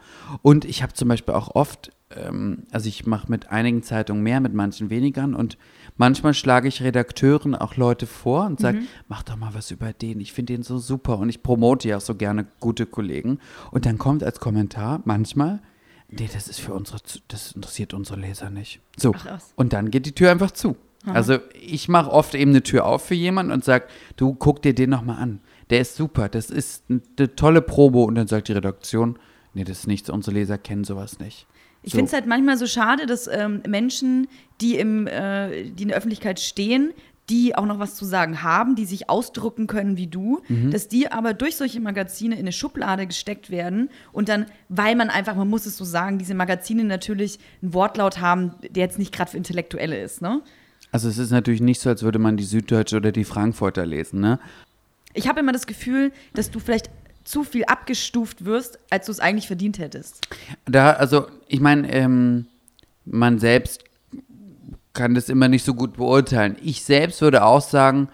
Und ich habe zum Beispiel auch oft, ähm, also ich mache mit einigen Zeitungen mehr, mit manchen weniger und manchmal schlage ich Redakteuren auch Leute vor und sage, mach doch mal was über den, ich finde den so super und ich promote ja auch so gerne gute Kollegen. Und dann kommt als Kommentar manchmal, nee, das ist für unsere, das interessiert unsere Leser nicht. So, Ach, und dann geht die Tür einfach zu. Also ich mache oft eben eine Tür auf für jemanden und sage, du guck dir den nochmal an. Der ist super, das ist eine tolle Probe. Und dann sagt die Redaktion, nee, das ist nichts, unsere Leser kennen sowas nicht. Ich So. finde es halt manchmal so schade, dass ähm, Menschen, die, im, äh, die in der Öffentlichkeit stehen, die auch noch was zu sagen haben, die sich ausdrücken können wie du, Mhm. dass die aber durch solche Magazine in eine Schublade gesteckt werden und dann, weil man einfach, man muss es so sagen, diese Magazine natürlich einen Wortlaut haben, der jetzt nicht gerade für Intellektuelle ist, ne? Also es ist natürlich nicht so, als würde man die Süddeutsche oder die Frankfurter lesen, ne? Ich habe immer das Gefühl, dass du vielleicht zu viel abgestuft wirst, als du es eigentlich verdient hättest. Da, also ich meine, ähm, man selbst kann das immer nicht so gut beurteilen. Ich selbst würde auch sagen,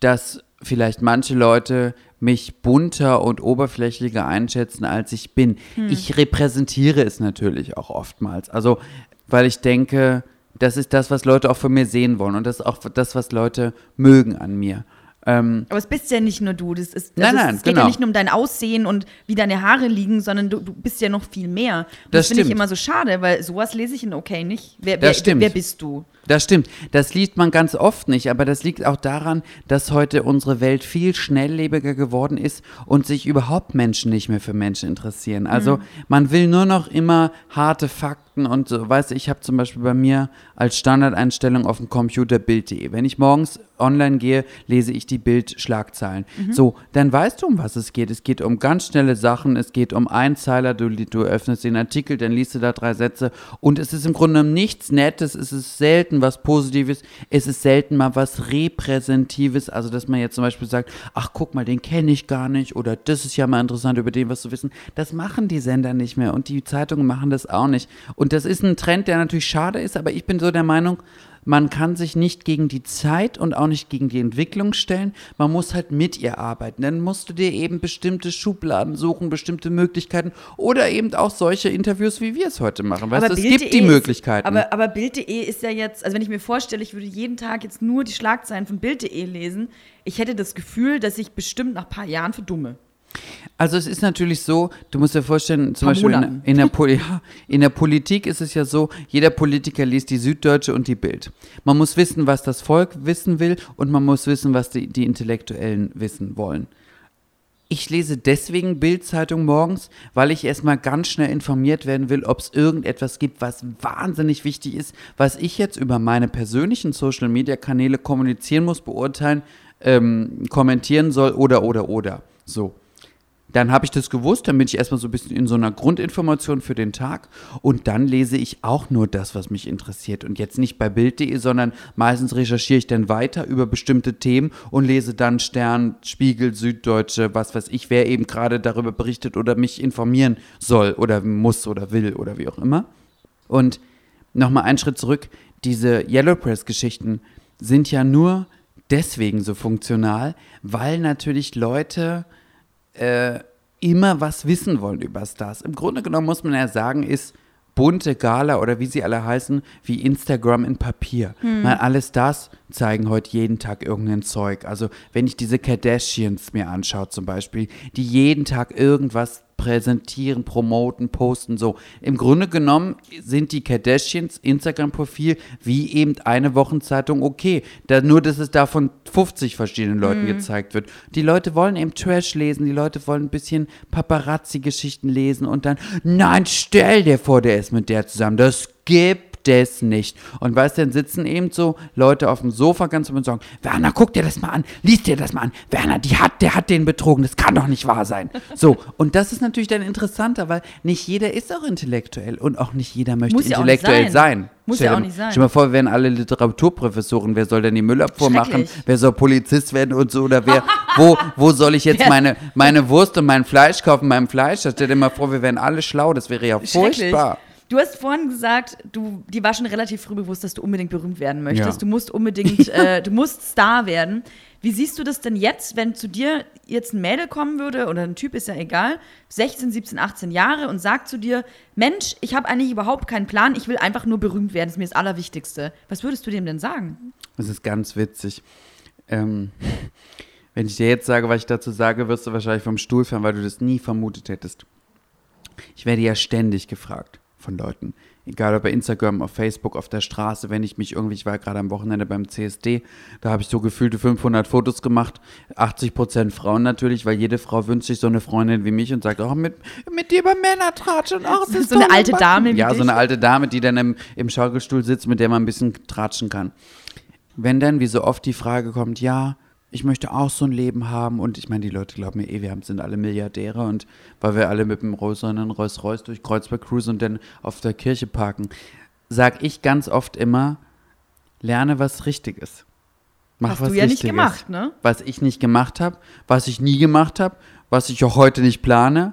dass vielleicht manche Leute mich bunter und oberflächlicher einschätzen, als ich bin. Ich repräsentiere es natürlich auch oftmals. Also, weil ich denke, das ist das, was Leute auch von mir sehen wollen und das ist auch das, was Leute mögen an mir. Ähm, Aber es bist ja nicht nur du. Das ist, Nein, das ist, nein, es geht genau. ja nicht nur um dein Aussehen und wie deine Haare liegen, sondern du, du bist ja noch viel mehr. Und Das das finde ich immer so schade, weil sowas lese ich in Okay nicht. Wer, Das wer, stimmt. wer bist du? Das stimmt. Das liest man ganz oft nicht, aber das liegt auch daran, dass heute unsere Welt viel schnelllebiger geworden ist und sich überhaupt Menschen nicht mehr für Menschen interessieren. Also man will nur noch immer harte Fakten und so. Weißt du, ich habe zum Beispiel bei mir als Standardeinstellung auf dem Computer Bild.de. Wenn ich morgens online gehe, lese ich die Bildschlagzeilen. So, dann weißt du, um was es geht. Es geht um ganz schnelle Sachen, es geht um Einzeiler, du, du öffnest den Artikel, dann liest du da drei Sätze und es ist im Grunde nichts Nettes, es ist selten was Positives, es ist selten mal was Repräsentatives, also dass man jetzt zum Beispiel sagt, ach guck mal, den kenne ich gar nicht oder das ist ja mal interessant über den was zu wissen. Das machen die Sender nicht mehr und die Zeitungen machen das auch nicht. Und das ist ein Trend, der natürlich schade ist, aber ich bin so der Meinung, man kann sich nicht gegen die Zeit und auch nicht gegen die Entwicklung stellen. Man muss halt mit ihr arbeiten. Dann musst du dir eben bestimmte Schubladen suchen, bestimmte Möglichkeiten oder eben auch solche Interviews, wie wir es heute machen. Weißt du, es gibt die Möglichkeiten. Ist, aber aber Bild.de ist ja jetzt, also wenn ich mir vorstelle, ich würde jeden Tag jetzt nur die Schlagzeilen von Bild.de lesen, ich hätte das Gefühl, dass ich bestimmt nach ein paar Jahren verdumme. Also es ist natürlich so, du musst dir vorstellen, zum Beispiel in, in, der [laughs] ja, in der Politik ist es ja so, jeder Politiker liest die Süddeutsche und die Bild. Man muss wissen, was das Volk wissen will und man muss wissen, was die, die Intellektuellen wissen wollen. Ich lese deswegen Bild-Zeitung morgens, weil ich erstmal ganz schnell informiert werden will, ob es irgendetwas gibt, was wahnsinnig wichtig ist, was ich jetzt über meine persönlichen Social-Media-Kanäle kommunizieren muss, beurteilen, ähm, kommentieren soll oder, oder, oder. So. Dann habe ich das gewusst, dann bin ich erstmal so ein bisschen in so einer Grundinformation für den Tag. Und dann lese ich auch nur das, was mich interessiert. Und jetzt nicht bei Bild.de, sondern meistens recherchiere ich dann weiter über bestimmte Themen und lese dann Stern, Spiegel, Süddeutsche, was weiß ich, wer eben gerade darüber berichtet oder mich informieren soll oder muss oder will oder wie auch immer. Und nochmal einen Schritt zurück, diese Yellow Press-Geschichten sind ja nur deswegen so funktional, weil natürlich Leute äh, immer was wissen wollen über Stars. Im Grunde genommen muss man ja sagen, ist bunte Gala oder wie sie alle heißen, wie Instagram in Papier. Weil alle Stars zeigen heute jeden Tag irgendein Zeug. Also wenn ich diese Kardashians mir anschaue zum Beispiel, die jeden Tag irgendwas präsentieren, promoten, posten, so. Im Grunde genommen sind die Kardashians Instagram-Profil wie eben eine Wochenzeitung okay. Da, nur, dass es da von 50 verschiedenen Leuten gezeigt wird. Die Leute wollen eben Trash lesen, die Leute wollen ein bisschen Paparazzi-Geschichten lesen und dann, nein, stell dir vor, der ist mit der zusammen. Das gibt es nicht. Und weißt du, dann sitzen eben so Leute auf dem Sofa ganz und sagen, Werner, guck dir das mal an, lies dir das mal an. Werner, die hat, der hat den betrogen, das kann doch nicht wahr sein. So, und das ist natürlich dann interessanter, weil nicht jeder ist auch intellektuell und auch nicht jeder möchte Muss ja intellektuell sein. sein. Muss Stell ja auch nicht sein. Stell dir mal vor, wir wären alle Literaturprofessoren. Wer soll denn die Müllabfuhr machen? Wer soll Polizist werden und so? Oder wer, wo, wo soll ich jetzt [laughs] meine, meine Wurst und mein Fleisch kaufen, meinem Fleisch? Stell dir mal vor, wir wären alle schlau. Das wäre ja furchtbar. Du hast vorhin gesagt, du, dir war schon relativ früh bewusst, dass du unbedingt berühmt werden möchtest. Ja. Du musst unbedingt, [laughs] äh, du musst Star werden. Wie siehst du das denn jetzt, wenn zu dir jetzt ein Mädel kommen würde oder ein Typ, ist ja egal, 16, 17, 18 Jahre und sagt zu dir, Mensch, ich habe eigentlich überhaupt keinen Plan, ich will einfach nur berühmt werden, das ist mir das Allerwichtigste. Was würdest du dem denn sagen? Das ist ganz witzig. Ähm, [laughs] wenn ich dir jetzt sage, was ich dazu sage, wirst du wahrscheinlich vom Stuhl fallen, weil du das nie vermutet hättest. Ich werde ja ständig gefragt von Leuten. Egal ob bei Instagram, auf Facebook, auf der Straße, wenn ich mich irgendwie, ich war gerade am Wochenende beim CSD, da habe ich so gefühlte 500 Fotos gemacht, 80% Frauen natürlich, weil jede Frau wünscht sich so eine Freundin wie mich und sagt, oh, mit, mit dir über Männer tratschen, ach, das ist So eine alte Mann." Dame wie Ja, so dich. eine alte Dame, die dann im, im Schaukelstuhl sitzt, mit der man ein bisschen tratschen kann. Wenn dann, wie so oft die Frage kommt, ja, ich möchte auch so ein Leben haben und ich meine, die Leute glauben mir eh, wir haben- sind alle Milliardäre und weil wir alle mit dem rosanen Rolls-Royce durch Kreuzberg cruisen und dann auf der Kirche parken, sag ich ganz oft immer, lerne was Richtiges. Mach Hast was du ja nicht Richtiges. gemacht, ne? Was ich nicht gemacht habe, was ich nie gemacht habe, was ich auch heute nicht plane.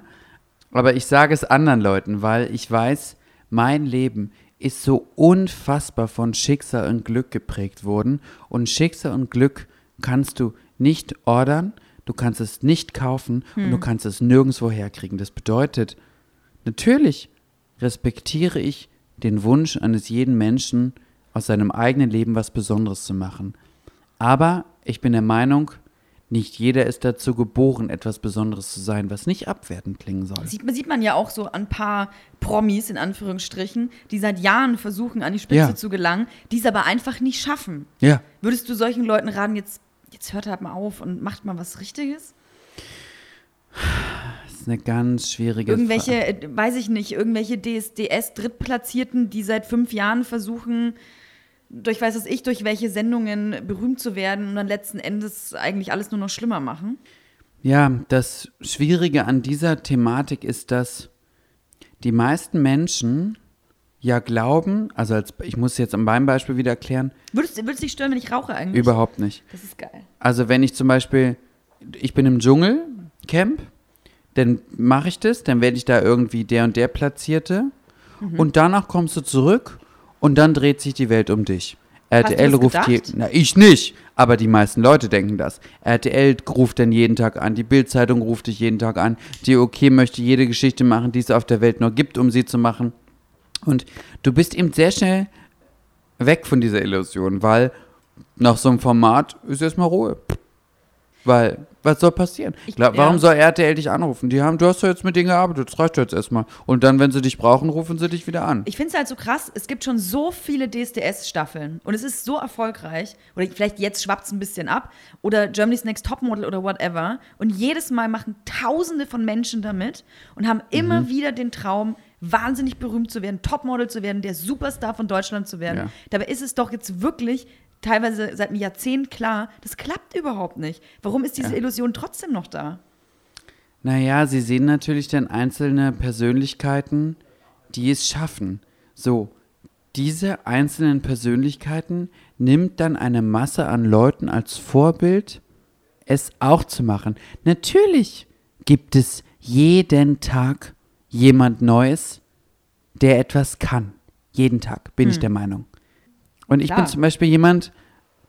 Aber ich sage es anderen Leuten, weil ich weiß, mein Leben ist so unfassbar von Schicksal und Glück geprägt worden. Und Schicksal und Glück kannst du nicht ordern, du kannst es nicht kaufen und du kannst es nirgendwo herkriegen. Das bedeutet, natürlich respektiere ich den Wunsch eines jeden Menschen, aus seinem eigenen Leben was Besonderes zu machen. Aber ich bin der Meinung, nicht jeder ist dazu geboren, etwas Besonderes zu sein, was nicht abwertend klingen soll. Sieht, man- sieht man ja auch so ein paar Promis, in Anführungsstrichen, die seit Jahren versuchen, an die Spitze Ja. zu gelangen, die es aber einfach nicht schaffen. Ja. Würdest du solchen Leuten raten, jetzt, jetzt hört halt mal auf und macht mal was Richtiges? Das ist eine ganz schwierige Irgendwelche, Frage. äh, weiß ich nicht, irgendwelche DSDS-Drittplatzierten, die seit fünf Jahren versuchen, durch weiß es ich, durch welche Sendungen berühmt zu werden und dann letzten Endes eigentlich alles nur noch schlimmer machen. Ja, das Schwierige an dieser Thematik ist, dass die meisten Menschen ja glauben, also als, ich muss jetzt an meinem Beispiel wieder erklären, Würdest du dich stören, wenn ich rauche eigentlich? überhaupt nicht. Das ist geil. Also wenn ich zum Beispiel, ich bin im Dschungelcamp, dann mache ich das, dann werde ich da irgendwie der und der Platzierte und danach kommst du zurück und dann dreht sich die Welt um dich. RTL ruft je, na ich nicht, aber die meisten Leute denken das. RTL ruft dann jeden Tag an, die Bildzeitung ruft dich jeden Tag an, die OK möchte jede Geschichte machen, die es auf der Welt nur gibt, um sie zu machen. Und du bist eben sehr schnell weg von dieser Illusion, weil nach so einem Format ist erstmal Ruhe. Weil, was soll passieren? Ich- Glaub, warum ja. soll RTL dich anrufen? Die haben, du hast doch jetzt mit denen gearbeitet, das reicht jetzt erstmal. Und dann, wenn sie dich brauchen, rufen sie dich wieder an. Ich finde es halt so krass, es gibt schon so viele DSDS-Staffeln und es ist so erfolgreich, oder vielleicht jetzt schwappt es ein bisschen ab, oder Germany's Next Topmodel oder whatever. Und jedes Mal machen Tausende von Menschen damit und haben immer wieder den Traum, wahnsinnig berühmt zu werden, Topmodel zu werden, der Superstar von Deutschland zu werden. Ja. Dabei ist es doch jetzt wirklich teilweise seit einem Jahrzehnt klar, das klappt überhaupt nicht. Warum ist diese Ja. Illusion trotzdem noch da? Naja, sie sehen natürlich dann einzelne Persönlichkeiten, die es schaffen. So, diese einzelnen Persönlichkeiten nimmt dann eine Masse an Leuten als Vorbild, es auch zu machen. Natürlich gibt es jeden Tag jemand Neues, der etwas kann. Jeden Tag, bin ich der Meinung. Und ich bin Klar. zum Beispiel jemand,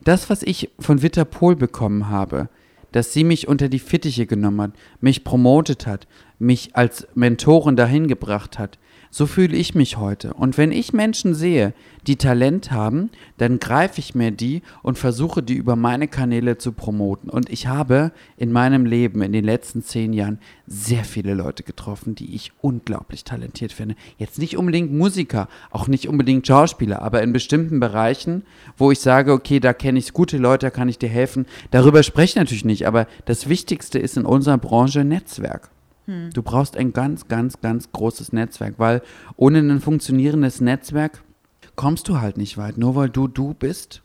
das, was ich von Witter Pohl bekommen habe, dass sie mich unter die Fittiche genommen hat, mich promotet hat, mich als Mentorin dahin gebracht hat, so fühle ich mich heute. Und wenn ich Menschen sehe, die Talent haben, dann greife ich mir die und versuche, die über meine Kanäle zu promoten. Und ich habe in meinem Leben in den letzten zehn Jahren sehr viele Leute getroffen, die ich unglaublich talentiert finde. Jetzt nicht unbedingt Musiker, auch nicht unbedingt Schauspieler, aber in bestimmten Bereichen, wo ich sage, okay, da kenne ich gute Leute, da kann ich dir helfen. Darüber spreche ich natürlich nicht, aber das Wichtigste ist in unserer Branche Netzwerk. Du brauchst ein ganz, ganz, ganz großes Netzwerk, weil ohne ein funktionierendes Netzwerk kommst du halt nicht weit. Nur weil du du bist,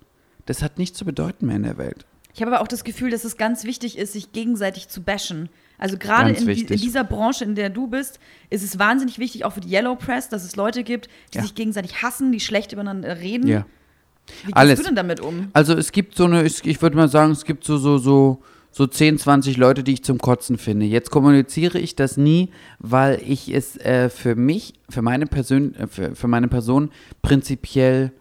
das hat nichts zu bedeuten mehr in der Welt. Ich habe aber auch das Gefühl, dass es ganz wichtig ist, sich gegenseitig zu bashen. Also gerade in, in dieser Branche, in der du bist, ist es wahnsinnig wichtig, auch für die Yellow Press, dass es Leute gibt, die Ja. sich gegenseitig hassen, die schlecht übereinander reden. Ja. Wie gehst Alles. du denn damit um? Also es gibt so eine, ich, ich würde mal sagen, es gibt so, so, so, so 10, 20 Leute, die ich zum Kotzen finde. Jetzt kommuniziere ich das nie, weil ich es äh, für mich, für meine, Persön äh, für, für meine Person prinzipiell,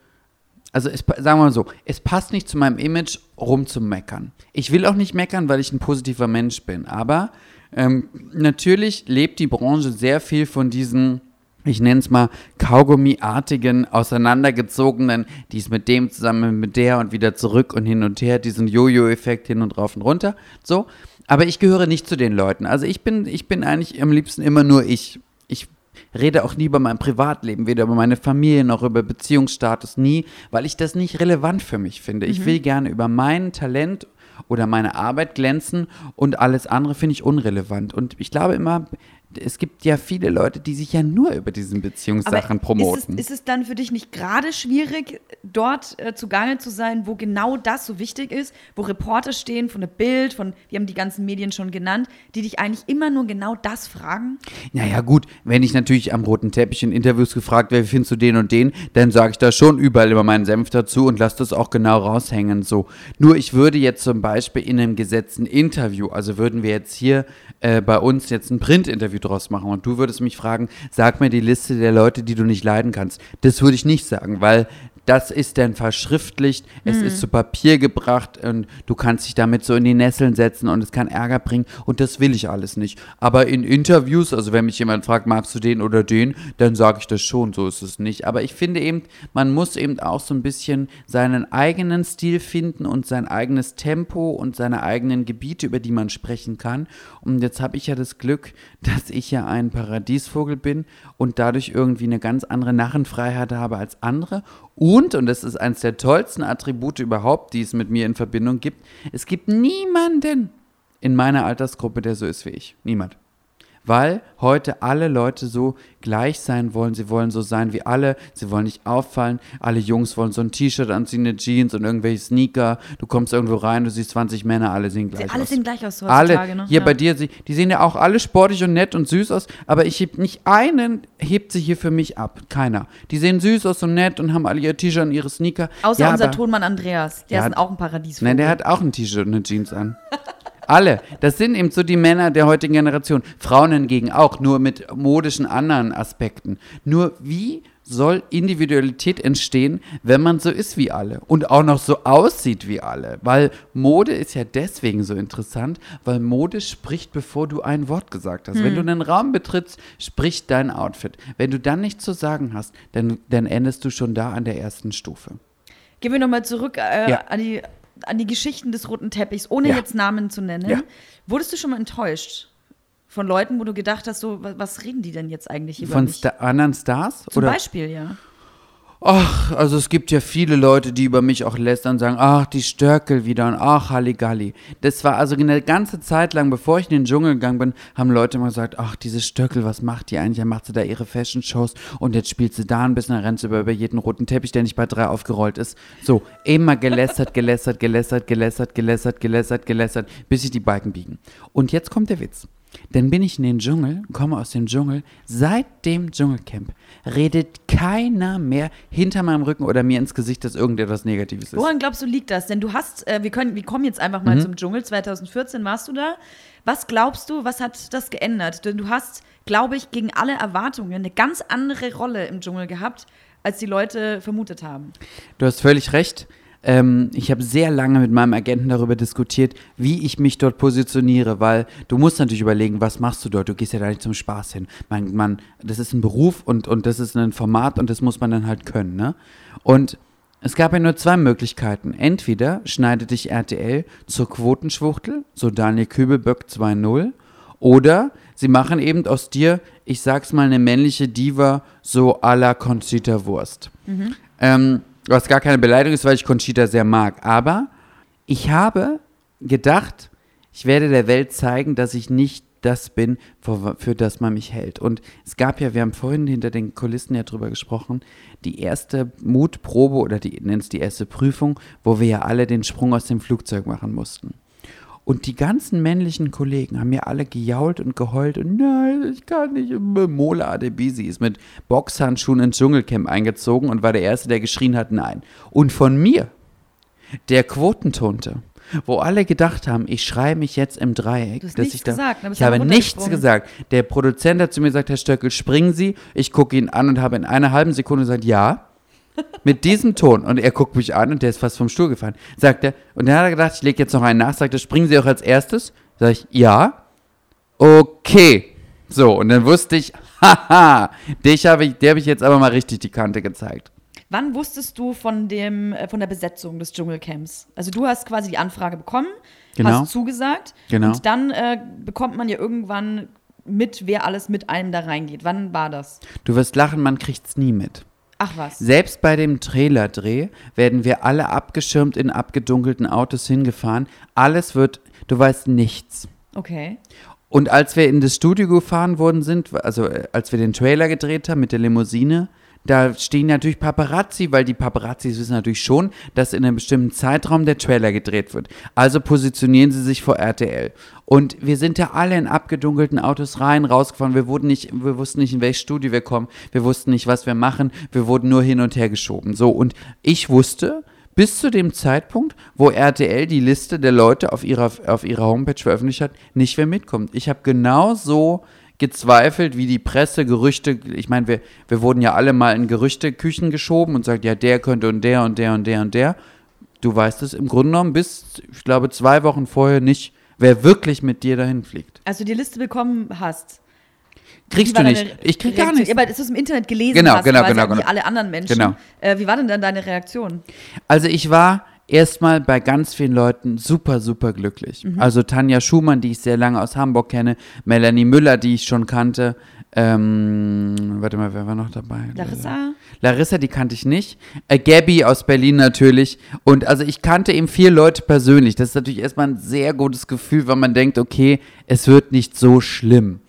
also es, sagen wir mal so, es passt nicht zu meinem Image, rumzumeckern. Ich will auch nicht meckern, weil ich ein positiver Mensch bin, aber ähm, natürlich lebt die Branche sehr viel von diesen ich nenne es mal Kaugummiartigen, auseinandergezogenen, die ist mit dem zusammen, mit der und wieder zurück und hin und her, diesen Jojo-Effekt hin und rauf und runter. So. Aber ich gehöre nicht zu den Leuten. Also ich bin, ich bin eigentlich am liebsten immer nur ich. Ich rede auch nie über mein Privatleben, weder über meine Familie noch über Beziehungsstatus, nie, weil ich das nicht relevant für mich finde. Ich will gerne über mein Talent oder meine Arbeit glänzen und alles andere finde ich unrelevant. Und ich glaube immer, es gibt ja viele Leute, die sich ja nur über diesen Beziehungssachen promoten. Ist es, ist es dann für dich nicht gerade schwierig, dort äh, zugange zu sein, wo genau das so wichtig ist, wo Reporter stehen von der Bild, von, wir haben die ganzen Medien schon genannt, die dich eigentlich immer nur genau das fragen? Naja, gut, wenn ich natürlich am roten Teppich in Interviews gefragt werde, wie findest du den und den, dann sage ich da schon überall immer meinen Senf dazu und lasse das auch genau raushängen. So. Nur ich würde jetzt zum Beispiel in einem gesetzten Interview, also würden wir jetzt hier äh, bei uns jetzt ein Print-Interview draus machen und du würdest mich fragen, sag mir die Liste der Leute, die du nicht leiden kannst. Das würde ich nicht sagen, weil das ist dann verschriftlicht, es ist zu Papier gebracht und du kannst dich damit so in die Nesseln setzen und es kann Ärger bringen und das will ich alles nicht. Aber in Interviews, also wenn mich jemand fragt, magst du den oder den, dann sage ich das schon, so ist es nicht. Aber ich finde eben, man muss eben auch so ein bisschen seinen eigenen Stil finden und sein eigenes Tempo und seine eigenen Gebiete, über die man sprechen kann. Und jetzt habe ich ja das Glück, dass ich ja ein Paradiesvogel bin und dadurch irgendwie eine ganz andere Narrenfreiheit habe als andere. Und, und das ist eines der tollsten Attribute überhaupt, die es mit mir in Verbindung gibt, es gibt niemanden in meiner Altersgruppe, der so ist wie ich. Niemand. Weil heute alle Leute so gleich sein wollen. Sie wollen so sein wie alle. Sie wollen nicht auffallen. Alle Jungs wollen so ein T-Shirt anziehen, eine Jeans und irgendwelche Sneaker. Du kommst irgendwo rein, du siehst 20 Männer, alle sehen gleich alle aus. sehen gleich aus heutzutage, Alle, ne? hier Ja. bei dir, sie- die sehen ja auch alle sportlich und nett und süß aus, aber ich heb nicht einen, hebt sie hier für mich ab. Keiner. Die sehen süß aus und nett und haben alle ihr T-Shirt und ihre Sneaker. Außer ja, unser aber- Tonmann Andreas, der Ja, ist auch ein Paradies. Nein, der hat auch ein T-Shirt und eine Jeans an. [laughs] Alle. Das sind eben so die Männer der heutigen Generation. Frauen hingegen auch, nur mit modischen anderen Aspekten. Nur wie soll Individualität entstehen, wenn man so ist wie alle und auch noch so aussieht wie alle. Weil Mode ist ja deswegen so interessant, weil Mode spricht, bevor du ein Wort gesagt hast. Wenn du einen Raum betrittst, spricht dein Outfit. Wenn du dann nichts zu sagen hast, dann, dann endest du schon da an der ersten Stufe. Gehen wir nochmal zurück äh, Ja. an, die, an die Geschichten des roten Teppichs, ohne Ja. jetzt Namen zu nennen. Ja. Wurdest du schon mal enttäuscht von Leuten, wo du gedacht hast, so, wa- was reden die denn jetzt eigentlich über Von mich? Sta anderen Stars? Zum oder? Beispiel, ja. Ach, also es gibt ja viele Leute, die über mich auch lästern und sagen, ach, die Störkel wieder und ach, Halligalli. Das war also eine ganze Zeit lang, bevor ich in den Dschungel gegangen bin, haben Leute immer gesagt, ach, diese Störkel, was macht die eigentlich? Dann macht sie da ihre Fashion-Shows und jetzt spielt sie da ein bisschen, dann rennt sie über, über jeden roten Teppich, der nicht bei drei aufgerollt ist. So, immer gelästert, gelästert, gelästert, gelästert, gelästert, gelästert, gelästert, bis sich die Balken biegen. Und jetzt kommt der Witz. Dann bin ich in den Dschungel, komme aus dem Dschungel. Seit dem Dschungelcamp redet keiner mehr hinter meinem Rücken oder mir ins Gesicht, dass irgendetwas Negatives ist. Woran glaubst du, liegt das? Denn du hast, äh, wir, können, wir kommen jetzt einfach mal Mhm. zum Dschungel. 2014 warst du da. Was glaubst du, was hat das geändert? Denn du hast, glaube ich, gegen alle Erwartungen eine ganz andere Rolle im Dschungel gehabt, als die Leute vermutet haben. Du hast völlig recht. Ähm, ich habe sehr lange mit meinem Agenten darüber diskutiert, wie ich mich dort positioniere, weil du musst natürlich überlegen, was machst du dort? Du gehst ja da nicht zum Spaß hin. Man, man, das ist ein Beruf und, und das ist ein Format und das muss man dann halt können. Ne? Und es gab ja nur zwei Möglichkeiten. Entweder schneidet dich RTL zur Quotenschwuchtel, so Daniel Kübelböck 2.0, oder sie machen eben aus dir, ich sag's mal, eine männliche Diva, so à la Conchita Wurst. Ähm, was gar keine Beleidigung ist, weil ich Conchita sehr mag. Aber ich habe gedacht, ich werde der Welt zeigen, dass ich nicht das bin, für, für das man mich hält. Und es gab ja, wir haben vorhin hinter den Kulissen ja drüber gesprochen, die erste Mutprobe oder die nennt es die erste Prüfung, wo wir ja alle den Sprung aus dem Flugzeug machen mussten. Und die ganzen männlichen Kollegen haben mir alle gejault und geheult und nein, ich kann nicht. Mola Adebisi ist mit Boxhandschuhen ins Dschungelcamp eingezogen und war der Erste, der geschrien hat, nein. Und von mir, der Quotentonte, wo alle gedacht haben, ich schreie mich jetzt im Dreieck. Du hast dass ich da, gesagt, ich habe nichts gesagt. Der Produzent hat zu mir gesagt, Herr Stöckel, springen Sie. Ich gucke ihn an und habe in einer halben Sekunde gesagt, ja. Mit diesem Ton. Und er guckt mich an und der ist fast vom Stuhl gefallen. Sagt er, und dann hat er gedacht, ich lege jetzt noch einen nach, sagt er, springen Sie auch als erstes? Sag ich, ja. Okay. So, und dann wusste ich, [laughs] haha, dich habe ich, der habe ich jetzt aber mal richtig die Kante gezeigt. Wann wusstest du von, dem, äh, von der Besetzung des Dschungelcamps? Also du hast quasi die Anfrage bekommen, Genau. hast zugesagt Genau. und dann äh, bekommt man ja irgendwann mit, wer alles mit einem da reingeht. Wann war das? Du wirst lachen, man kriegt's nie mit. Ach was. Selbst bei dem Trailerdreh werden wir alle abgeschirmt in abgedunkelten Autos hingefahren. Alles wird, du weißt nichts. Okay. Und als wir in das Studio gefahren worden sind, also äh, als wir den Trailer gedreht haben mit der Limousine, da stehen natürlich Paparazzi, weil die Paparazzis wissen natürlich schon, dass in einem bestimmten Zeitraum der Trailer gedreht wird. Also positionieren sie sich vor RTL. Und wir sind da alle in abgedunkelten Autos rein, rausgefahren. Wir wurden nicht, wir wussten nicht, in welches Studio wir kommen. Wir wussten nicht, was wir machen. Wir wurden nur hin und her geschoben. So, und ich wusste, bis zu dem Zeitpunkt, wo RTL die Liste der Leute auf ihrer, auf ihrer Homepage veröffentlicht hat, nicht wer mitkommt. Ich habe genauso gezweifelt, wie die Presse, Gerüchte, ich meine, wir, wir wurden ja alle mal in Gerüchteküchen geschoben und sagt, ja, der könnte und der und der und der und der. Du weißt es im Grunde genommen bis, ich glaube, zwei Wochen vorher nicht, wer wirklich mit dir dahin fliegt. Als du die Liste bekommen hast. Kriegst du nicht. deine Ich krieg gar nichts. Aber es im Internet gelesen Genau, hast, genau, quasi genau, wie genau. alle anderen Menschen. Genau. Äh, wie war denn dann deine Reaktion? Also ich war erstmal bei ganz vielen Leuten super, super glücklich. Mhm. Also Tanja Schumann, die ich sehr lange aus Hamburg kenne, Melanie Müller, die ich schon kannte. Ähm, warte mal, wer war noch dabei? Larissa? Larissa, die kannte ich nicht. Äh, Gabby aus Berlin natürlich. Und also ich kannte eben vier Leute persönlich. Das ist natürlich erstmal ein sehr gutes Gefühl, weil man denkt, okay, es wird nicht so schlimm.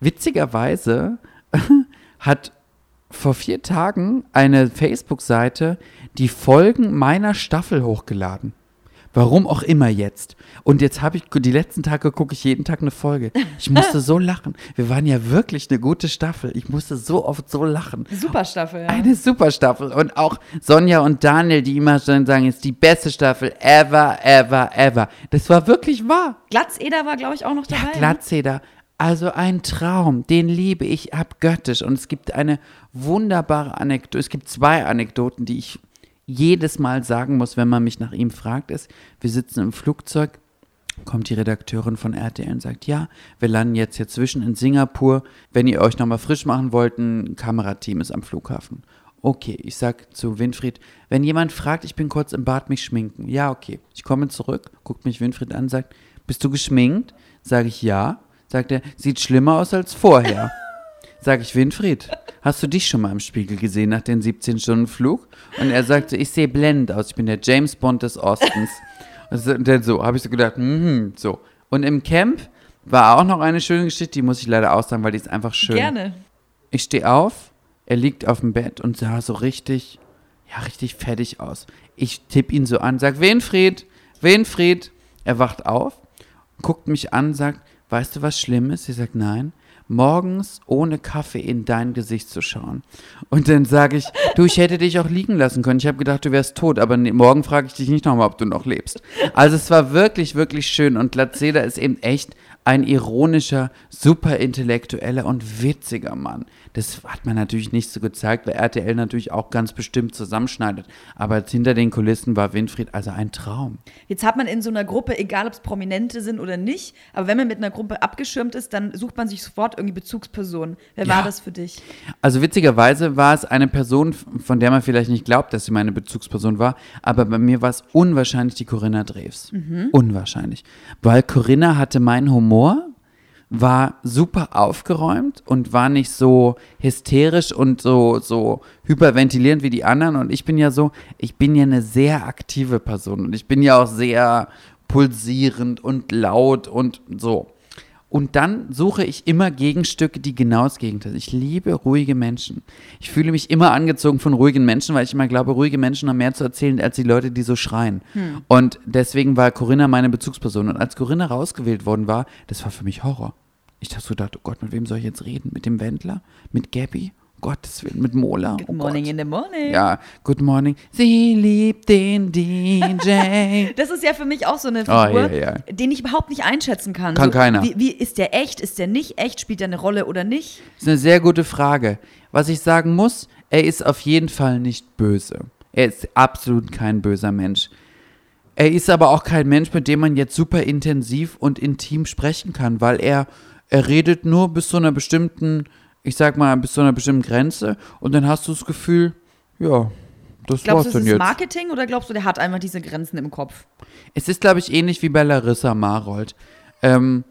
Witzigerweise [laughs] hat vor vier Tagen eine Facebook-Seite die Folgen meiner Staffel hochgeladen. Warum auch immer jetzt. Und jetzt habe ich, die letzten Tage gucke ich jeden Tag eine Folge. Ich musste so [laughs] lachen. Wir waren ja wirklich eine gute Staffel. Ich musste so oft so lachen. Super Staffel, ja. Eine super Staffel. Und auch Sonja und Daniel, die immer schon sagen, ist die beste Staffel ever, ever, ever. Das war wirklich wahr. Glatzeder war, glaube ich, auch noch dabei. Ja, ne? Also ein Traum, den liebe ich abgöttisch. Und es gibt eine wunderbare Anekdote. Es gibt zwei Anekdoten, die ich jedes Mal sagen muss, wenn man mich nach ihm fragt, ist, wir sitzen im Flugzeug, kommt die Redakteurin von RTL und sagt, ja, wir landen jetzt hier zwischen in Singapur. Wenn ihr euch nochmal frisch machen wollt, ein Kamerateam ist am Flughafen. Okay, ich sag zu Winfried, wenn jemand fragt, ich bin kurz im Bad, mich schminken. Ja, okay. Ich komme zurück, guckt mich Winfried an, sagt, bist du geschminkt? Sage ich ja. Sagt er, sieht schlimmer aus als vorher. Sag ich, Winfried, hast du dich schon mal im Spiegel gesehen nach den 17 Stunden Flug? Und er sagte, ich sehe blendend aus, ich bin der James Bond des Ostens. Und dann so, habe ich so gedacht, mhm, so. Und im Camp war auch noch eine schöne Geschichte, die muss ich leider aussagen, weil die ist einfach schön. Gerne. Ich stehe auf, er liegt auf dem Bett und sah so richtig, ja, richtig fertig aus. Ich tippe ihn so an, sag, Winfried, Winfried. Er wacht auf, guckt mich an, sagt, weißt du, was schlimm ist? Sie sagt, nein. Morgens ohne Kaffee in dein Gesicht zu schauen. Und dann sage ich, du, ich hätte dich auch liegen lassen können. Ich habe gedacht, du wärst tot, aber nee, morgen frage ich dich nicht nochmal, ob du noch lebst. Also es war wirklich, wirklich schön. Und Latzeda ist eben echt ein ironischer, super intellektueller und witziger Mann. Das hat man natürlich nicht so gezeigt, weil RTL natürlich auch ganz bestimmt zusammenschneidet. Aber hinter den Kulissen war Winfried also ein Traum. Jetzt hat man in so einer Gruppe, egal ob es Prominente sind oder nicht, aber wenn man mit einer Gruppe abgeschirmt ist, dann sucht man sich sofort irgendwie Bezugspersonen. Wer Ja. war das für dich? Also witzigerweise war es eine Person, von der man vielleicht nicht glaubt, dass sie meine Bezugsperson war, aber bei mir war es unwahrscheinlich die Corinna Drews. Unwahrscheinlich. Weil Corinna hatte meinen Humor, war super aufgeräumt und war nicht so hysterisch und so, so hyperventilierend wie die anderen. Und ich bin ja so, ich bin ja eine sehr aktive Person und ich bin ja auch sehr pulsierend und laut und so. Und dann suche ich immer Gegenstücke, die genau das Gegenteil sind. Ich liebe ruhige Menschen. Ich fühle mich immer angezogen von ruhigen Menschen, weil ich immer glaube, ruhige Menschen haben mehr zu erzählen als die Leute, die so schreien. Und deswegen war Corinna meine Bezugsperson. Und als Corinna rausgewählt worden war, das war für mich Horror. Ich dachte so, gedacht, oh Gott, mit wem soll ich jetzt reden? Mit dem Wendler? Mit Gabby? Gottes Willen, mit Mola? Good oh morning Gott. in the morning. Ja, good morning. Sie liebt den DJ. [laughs] Das ist ja für mich auch so eine Oh, Figur, ja, ja. den ich überhaupt nicht einschätzen kann. Kann so, keiner. Wie, wie ist der echt? Ist der nicht echt? Spielt der eine Rolle oder nicht? Das ist eine sehr gute Frage. Was ich sagen muss, er ist auf jeden Fall nicht böse. Er ist absolut kein böser Mensch. Er ist aber auch kein Mensch, mit dem man jetzt super intensiv und intim sprechen kann, weil er, er redet nur bis zu einer bestimmten, ich sag mal, bis zu einer bestimmten Grenze und dann hast du das Gefühl, ja, das Glaubst war's du, ist jetzt. Marketing oder glaubst du, der hat einfach diese Grenzen im Kopf? Es ist, glaube ich, ähnlich wie bei Larissa Marold. Ähm,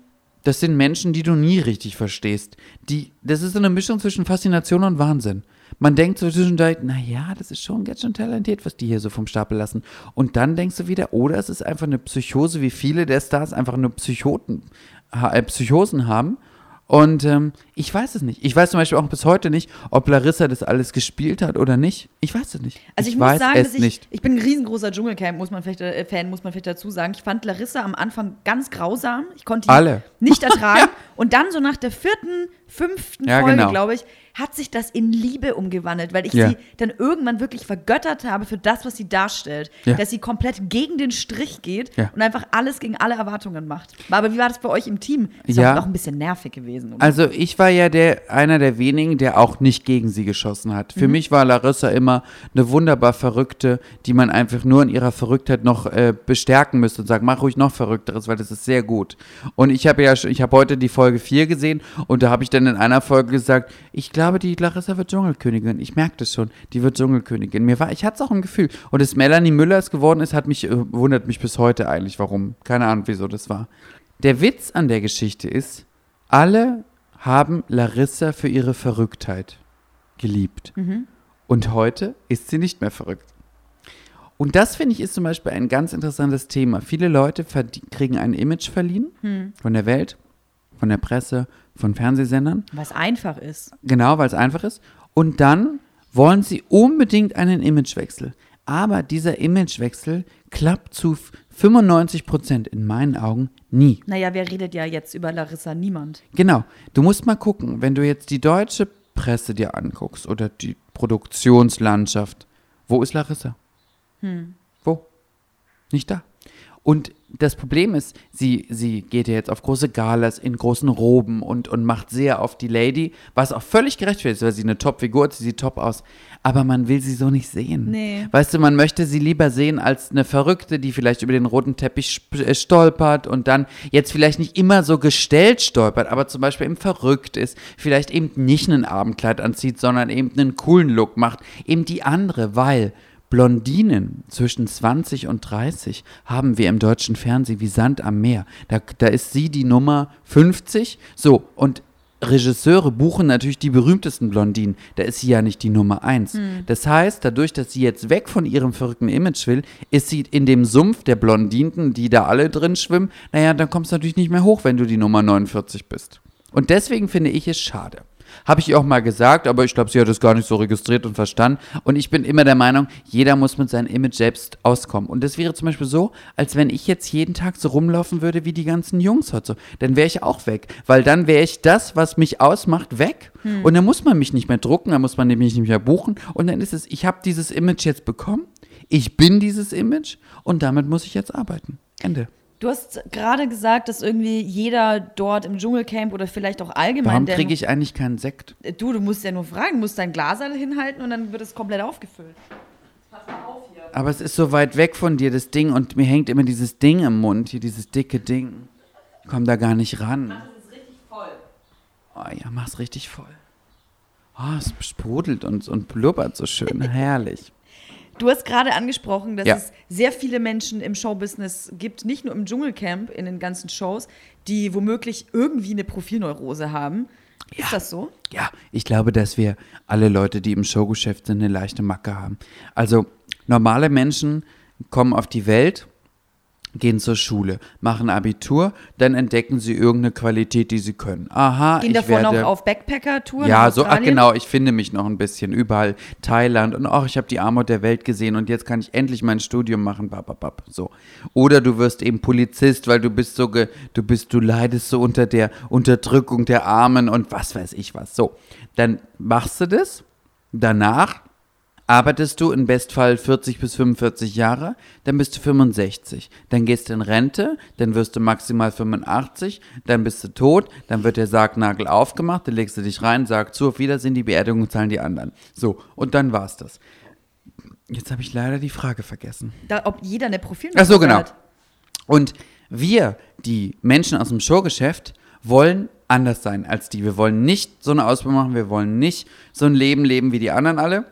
das sind Menschen, die du nie richtig verstehst. Die, das ist so eine Mischung zwischen Faszination und Wahnsinn. Man denkt so zwischendurch, naja, das ist schon ganz schön talentiert, was die hier so vom Stapel lassen. Und dann denkst du wieder, oder es ist einfach eine Psychose, wie viele der Stars einfach nur Psychoten, äh, Psychosen haben. Und ähm, ich weiß es nicht. Ich weiß zum Beispiel auch bis heute nicht, ob Larissa das alles gespielt hat oder nicht. Ich weiß es nicht. Also ich, ich muss weiß sagen, es dass ich, nicht. ich bin ein riesengroßer Dschungelcamp, muss man vielleicht, äh, Fan, muss man vielleicht dazu sagen. Ich fand Larissa am Anfang ganz grausam. Ich konnte die Alle. nicht [laughs] ertragen. Und dann so nach der vierten, fünften Ja, Folge, genau. glaube ich, hat sich das in Liebe umgewandelt, weil ich Ja. sie dann irgendwann wirklich vergöttert habe für das, was sie darstellt. Ja. Dass sie komplett gegen den Strich geht Ja. und einfach alles gegen alle Erwartungen macht. Aber wie war das bei euch im Team? Ist Ja. auch, ein bisschen nervig gewesen. Oder? Also ich war ja der, einer der wenigen, der auch nicht gegen sie geschossen hat. Für mich war Larissa immer eine wunderbar Verrückte, die man einfach nur in ihrer Verrücktheit noch äh, bestärken müsste und sagen, mach ruhig noch Verrückteres, weil das ist sehr gut. Und ich habe ja, schon- ich habe heute die Folge 4 gesehen und da habe ich dann in einer Folge gesagt, ich glaube, die Larissa wird Dschungelkönigin. Ich merke das schon, die wird Dschungelkönigin. Mir war, ich hatte es auch im Gefühl. Und dass Melanie Müller es geworden ist, hat mich, äh, wundert mich bis heute eigentlich, warum. Keine Ahnung, wieso das war. Der Witz an der Geschichte ist, alle haben Larissa für ihre Verrücktheit geliebt. Und heute ist sie nicht mehr verrückt. Und das finde ich ist zum Beispiel ein ganz interessantes Thema. Viele Leute kriegen ein Image verliehen von der Welt, von der Presse, von Fernsehsendern. was einfach ist. Genau, weil es einfach ist. Und dann wollen sie unbedingt einen Imagewechsel. Aber dieser Imagewechsel klappt zu 95 Prozent in meinen Augen nie. Naja, wer redet ja jetzt über Larissa? Niemand. Genau. Du musst mal gucken, wenn du jetzt die deutsche Presse dir anguckst oder die Produktionslandschaft, wo ist Larissa? Wo? Nicht da. Und das Problem ist, sie, sie geht ja jetzt auf große Galas in großen Roben und, und macht sehr auf die Lady, was auch völlig gerechtfertigt ist, weil sie eine Top-Figur hat, sie sieht top aus. Aber man will sie so nicht sehen. Nee. Weißt du, man möchte sie lieber sehen als eine Verrückte, die vielleicht über den roten Teppich äh, stolpert und dann jetzt vielleicht nicht immer so gestellt stolpert, aber zum Beispiel eben verrückt ist, vielleicht eben nicht ein Abendkleid anzieht, sondern eben einen coolen Look macht. Eben die andere, weil Blondinen zwischen 20 und 30 haben wir im deutschen Fernsehen wie Sand am Meer. Da, da ist sie die Nummer 50. So, und Regisseure buchen natürlich die berühmtesten Blondinen. Da ist sie ja nicht die Nummer 1. Das heißt, dadurch, dass sie jetzt weg von ihrem verrückten Image will, ist sie in dem Sumpf der Blondinen, die da alle drin schwimmen. Naja, dann kommst du natürlich nicht mehr hoch, wenn du die Nummer 49 bist. Und deswegen finde ich es schade. Habe ich ihr auch mal gesagt, aber ich glaube, sie hat es gar nicht so registriert und verstanden. Und ich bin immer der Meinung, jeder muss mit seinem Image selbst auskommen. Und das wäre zum Beispiel so, als wenn ich jetzt jeden Tag so rumlaufen würde wie die ganzen Jungs heute. so. Dann wäre ich auch weg. Weil dann wäre ich das, was mich ausmacht, weg. Und dann muss man mich nicht mehr drucken, dann muss man mich nicht mehr buchen. Und dann ist es, ich habe dieses Image jetzt bekommen. Ich bin dieses Image und damit muss ich jetzt arbeiten. Ende. Du hast gerade gesagt, dass irgendwie jeder dort im Dschungelcamp oder vielleicht auch allgemein. Warum kriege ich eigentlich keinen Sekt? Du, du musst ja nur fragen, musst dein Glas alle hinhalten und dann wird es komplett aufgefüllt. Aber es ist so weit weg von dir, das Ding, und mir hängt immer dieses Ding im Mund, hier dieses dicke Ding. Ich komm da gar nicht ran. Oh ja, mach's richtig voll. Oh, es sprudelt und, und blubbert so schön. [laughs] Herrlich. Du hast gerade angesprochen, dass Ja. es sehr viele Menschen im Showbusiness gibt, nicht nur im Dschungelcamp, in den ganzen Shows, die womöglich irgendwie eine Profilneurose haben. Ja. Ist das so? Ja, ich glaube, dass wir alle Leute, die im Showgeschäft sind, eine leichte Macke haben. Also normale Menschen kommen auf die Welt, gehen zur Schule, machen Abitur, dann entdecken sie irgendeine Qualität, die sie können. Aha, Gehen ich davor werde noch auf Backpacker-Tour? Ja, so, ach genau, ich finde mich noch ein bisschen überall. Thailand und ach, ich habe die Armut der Welt gesehen und jetzt kann ich endlich mein Studium machen, bababab, so. Oder du wirst eben Polizist, weil du bist so, ge, du bist, du leidest so unter der Unterdrückung der Armen und was weiß ich was. So, dann machst du das, danach arbeitest du im Bestfall 40 bis 45 Jahre, dann bist du 65. Dann gehst du in Rente, dann wirst du maximal 85, dann bist du tot, dann wird der Sargnagel aufgemacht, dann legst du dich rein, sag zu, auf Wiedersehen, die Beerdigung zahlen die anderen. So, und dann war's das. Jetzt habe ich leider die Frage vergessen. Da, ob jeder eine Profilneurose Ach so, genau. hat. Und wir, die Menschen aus dem Showgeschäft, wollen anders sein als die. Wir wollen nicht so eine Ausbildung machen, wir wollen nicht so ein Leben leben wie die anderen alle.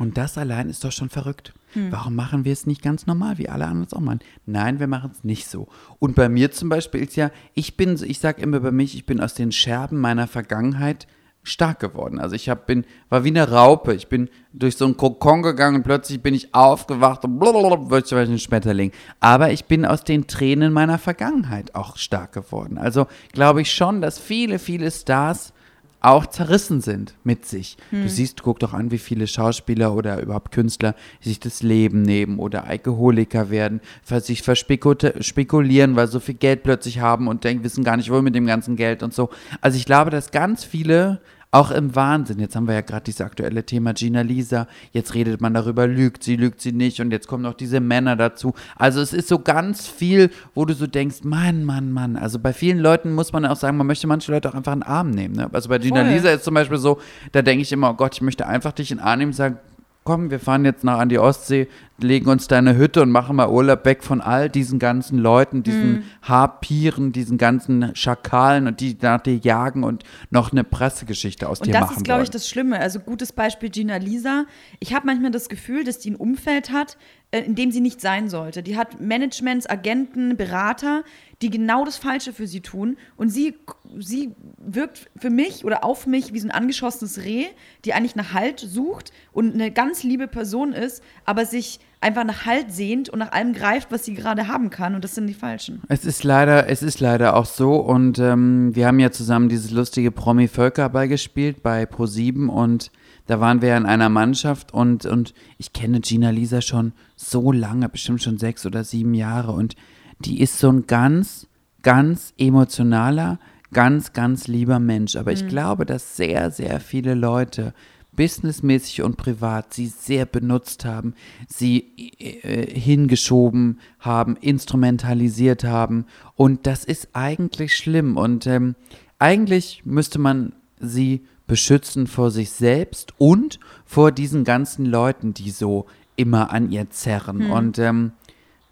Und das allein ist doch schon verrückt. Warum machen wir es nicht ganz normal, wie alle anderen es auch machen? Nein, wir machen es nicht so. Und bei mir zum Beispiel ist ja, ich bin, ich sage immer bei mich, ich bin aus den Scherben meiner Vergangenheit stark geworden. Also ich hab, bin, war wie eine Raupe. Ich bin durch so einen Kokon gegangen und plötzlich bin ich aufgewacht und blablabla, zum Beispiel ein Schmetterling. Aber ich bin aus den Tränen meiner Vergangenheit auch stark geworden. Also glaube ich schon, dass viele, viele Stars auch zerrissen sind mit sich. Du siehst, guck doch an, wie viele Schauspieler oder überhaupt Künstler sich das Leben nehmen oder Alkoholiker werden, sich verspekute- spekulieren, weil so viel Geld plötzlich haben und denken, wissen gar nicht, wohin mit dem ganzen Geld und so. Also ich glaube, dass ganz viele auch im Wahnsinn. Jetzt haben wir ja gerade dieses aktuelle Thema Gina Lisa. Jetzt redet man darüber, lügt sie, lügt sie nicht. Und jetzt kommen noch diese Männer dazu. Also es ist so ganz viel, wo du so denkst, Mann, Mann, Mann. Also bei vielen Leuten muss man auch sagen, man möchte manche Leute auch einfach in den Arm nehmen. Ne? Also bei Gina Voll. Lisa ist zum Beispiel so, da denke ich immer, oh Gott, ich möchte einfach dich in den Arm nehmen und sagen, komm, wir fahren jetzt nach an die Ostsee, legen uns deine Hütte und machen mal Urlaub weg von all diesen ganzen Leuten, diesen Harpieren, diesen ganzen Schakalen und die nach dir jagen und noch eine Pressegeschichte aus Und dir das machen ist, glaube ich, das Schlimme. Also gutes Beispiel Gina Lisa. Ich habe manchmal das Gefühl, dass die ein Umfeld hat, in dem sie nicht sein sollte. Die hat Managements, Agenten, Berater, die genau das Falsche für sie tun. Und sie, sie wirkt für mich oder auf mich wie so ein angeschossenes Reh, die eigentlich nach Halt sucht und eine ganz liebe Person ist, aber sich einfach nach Halt sehnt und nach allem greift, was sie gerade haben kann. Und das sind die Falschen. Es ist leider, es ist leider auch so und ähm, wir haben ja zusammen dieses lustige Promi-Völkerball gespielt bei Pro7 und da waren wir in einer Mannschaft und, und ich kenne Gina Lisa schon so lange, bestimmt schon sechs oder sieben Jahre und die ist so ein ganz, ganz emotionaler, ganz, ganz lieber Mensch. Aber ich glaube, dass sehr, sehr viele Leute businessmäßig und privat sie sehr benutzt haben, sie äh, hingeschoben haben, instrumentalisiert haben. Und das ist eigentlich schlimm. Und ähm, eigentlich müsste man sie beschützen vor sich selbst und vor diesen ganzen Leuten, die so immer an ihr zerren. Hm. Und ähm,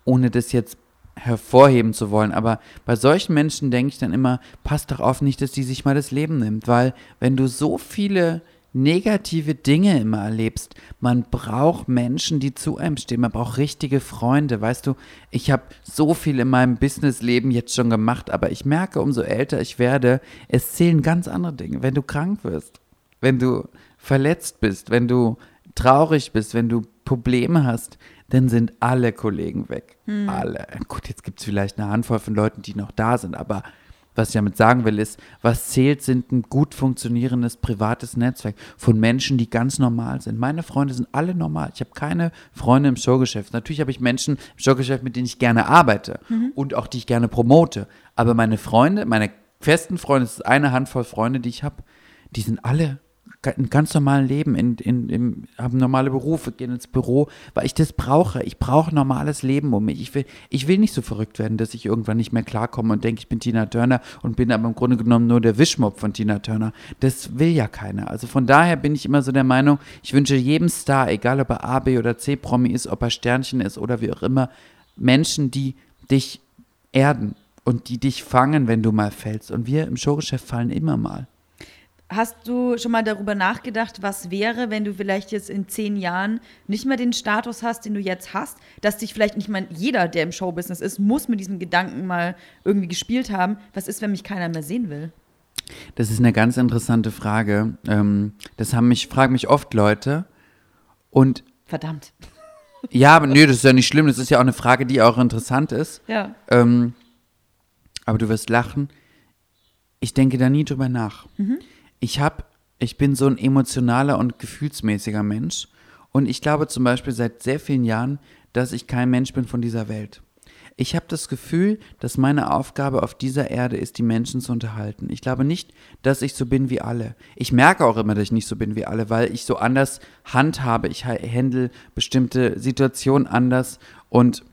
ohne das jetzt hervorheben zu wollen, aber bei solchen Menschen denke ich dann immer, passt doch auf nicht, dass die sich mal das Leben nimmt, weil wenn du so viele negative Dinge immer erlebst. Man braucht Menschen, die zu einem stehen. Man braucht richtige Freunde. Weißt du, ich habe so viel in meinem Businessleben jetzt schon gemacht, aber ich merke, umso älter ich werde, es zählen ganz andere Dinge. Wenn du krank wirst, wenn du verletzt bist, wenn du traurig bist, wenn du Probleme hast, dann sind alle Kollegen weg. Alle. Gut, jetzt gibt es vielleicht eine Handvoll von Leuten, die noch da sind, aber was ich damit sagen will, ist, was zählt, sind ein gut funktionierendes privates Netzwerk von Menschen, die ganz normal sind. Meine Freunde sind alle normal. Ich habe keine Freunde im Showgeschäft. Natürlich habe ich Menschen im Showgeschäft, mit denen ich gerne arbeite und auch die ich gerne promote. Aber meine Freunde, meine festen Freunde, das ist eine Handvoll Freunde, die ich habe, die sind alle ga- in ganz normalen Leben, in, in, im, haben normale Berufe, gehen ins Büro, weil ich das brauche. Ich brauche normales Leben um mich. Ich will, ich will nicht so verrückt werden, dass ich irgendwann nicht mehr klarkomme und denke, ich bin Tina Turner und bin aber im Grunde genommen nur der Wischmopp von Tina Turner. Das will ja keiner. Also von daher bin ich immer so der Meinung, ich wünsche jedem Star, egal ob er A, B oder C-Promi ist, ob er Sternchen ist oder wie auch immer, Menschen, die dich erden und die dich fangen, wenn du mal fällst. Und wir im Showgeschäft fallen immer mal. Hast du schon mal darüber nachgedacht, was wäre, wenn du vielleicht jetzt in zehn Jahren nicht mehr den Status hast, den du jetzt hast, dass dich vielleicht nicht mal jeder, der im Showbusiness ist, muss mit diesem Gedanken mal irgendwie gespielt haben. Was ist, wenn mich keiner mehr sehen will? Das ist eine ganz interessante Frage. Ähm, das haben mich, fragen mich oft Leute. Und Verdammt. [laughs] ja, aber nö, das ist ja nicht schlimm. Das ist ja auch eine Frage, die auch interessant ist. Ja. Ähm, aber du wirst lachen. Ich denke da nie drüber nach. Ich habe, ich bin so ein emotionaler und gefühlsmäßiger Mensch. Und ich glaube zum Beispiel seit sehr vielen Jahren, dass ich kein Mensch bin von dieser Welt. Ich habe das Gefühl, dass meine Aufgabe auf dieser Erde ist, die Menschen zu unterhalten. Ich glaube nicht, dass ich so bin wie alle. Ich merke auch immer, dass ich nicht so bin wie alle, weil ich so anders handhabe. Ich ha- handle bestimmte Situationen anders und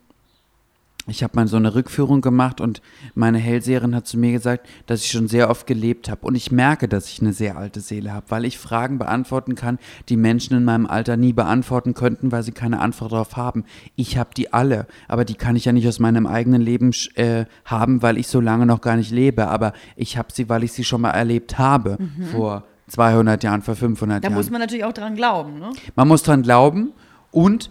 ich habe mal so eine Rückführung gemacht und meine Hellseherin hat zu mir gesagt, dass ich schon sehr oft gelebt habe. Und ich merke, dass ich eine sehr alte Seele habe, weil ich Fragen beantworten kann, die Menschen in meinem Alter nie beantworten könnten, weil sie keine Antwort darauf haben. Ich habe die alle, aber die kann ich ja nicht aus meinem eigenen Leben äh, haben, weil ich so lange noch gar nicht lebe. Aber ich habe sie, weil ich sie schon mal erlebt habe, vor 200 Jahren, vor 500 Da Jahren. muss man natürlich auch dran glauben, ne? Man muss dran glauben und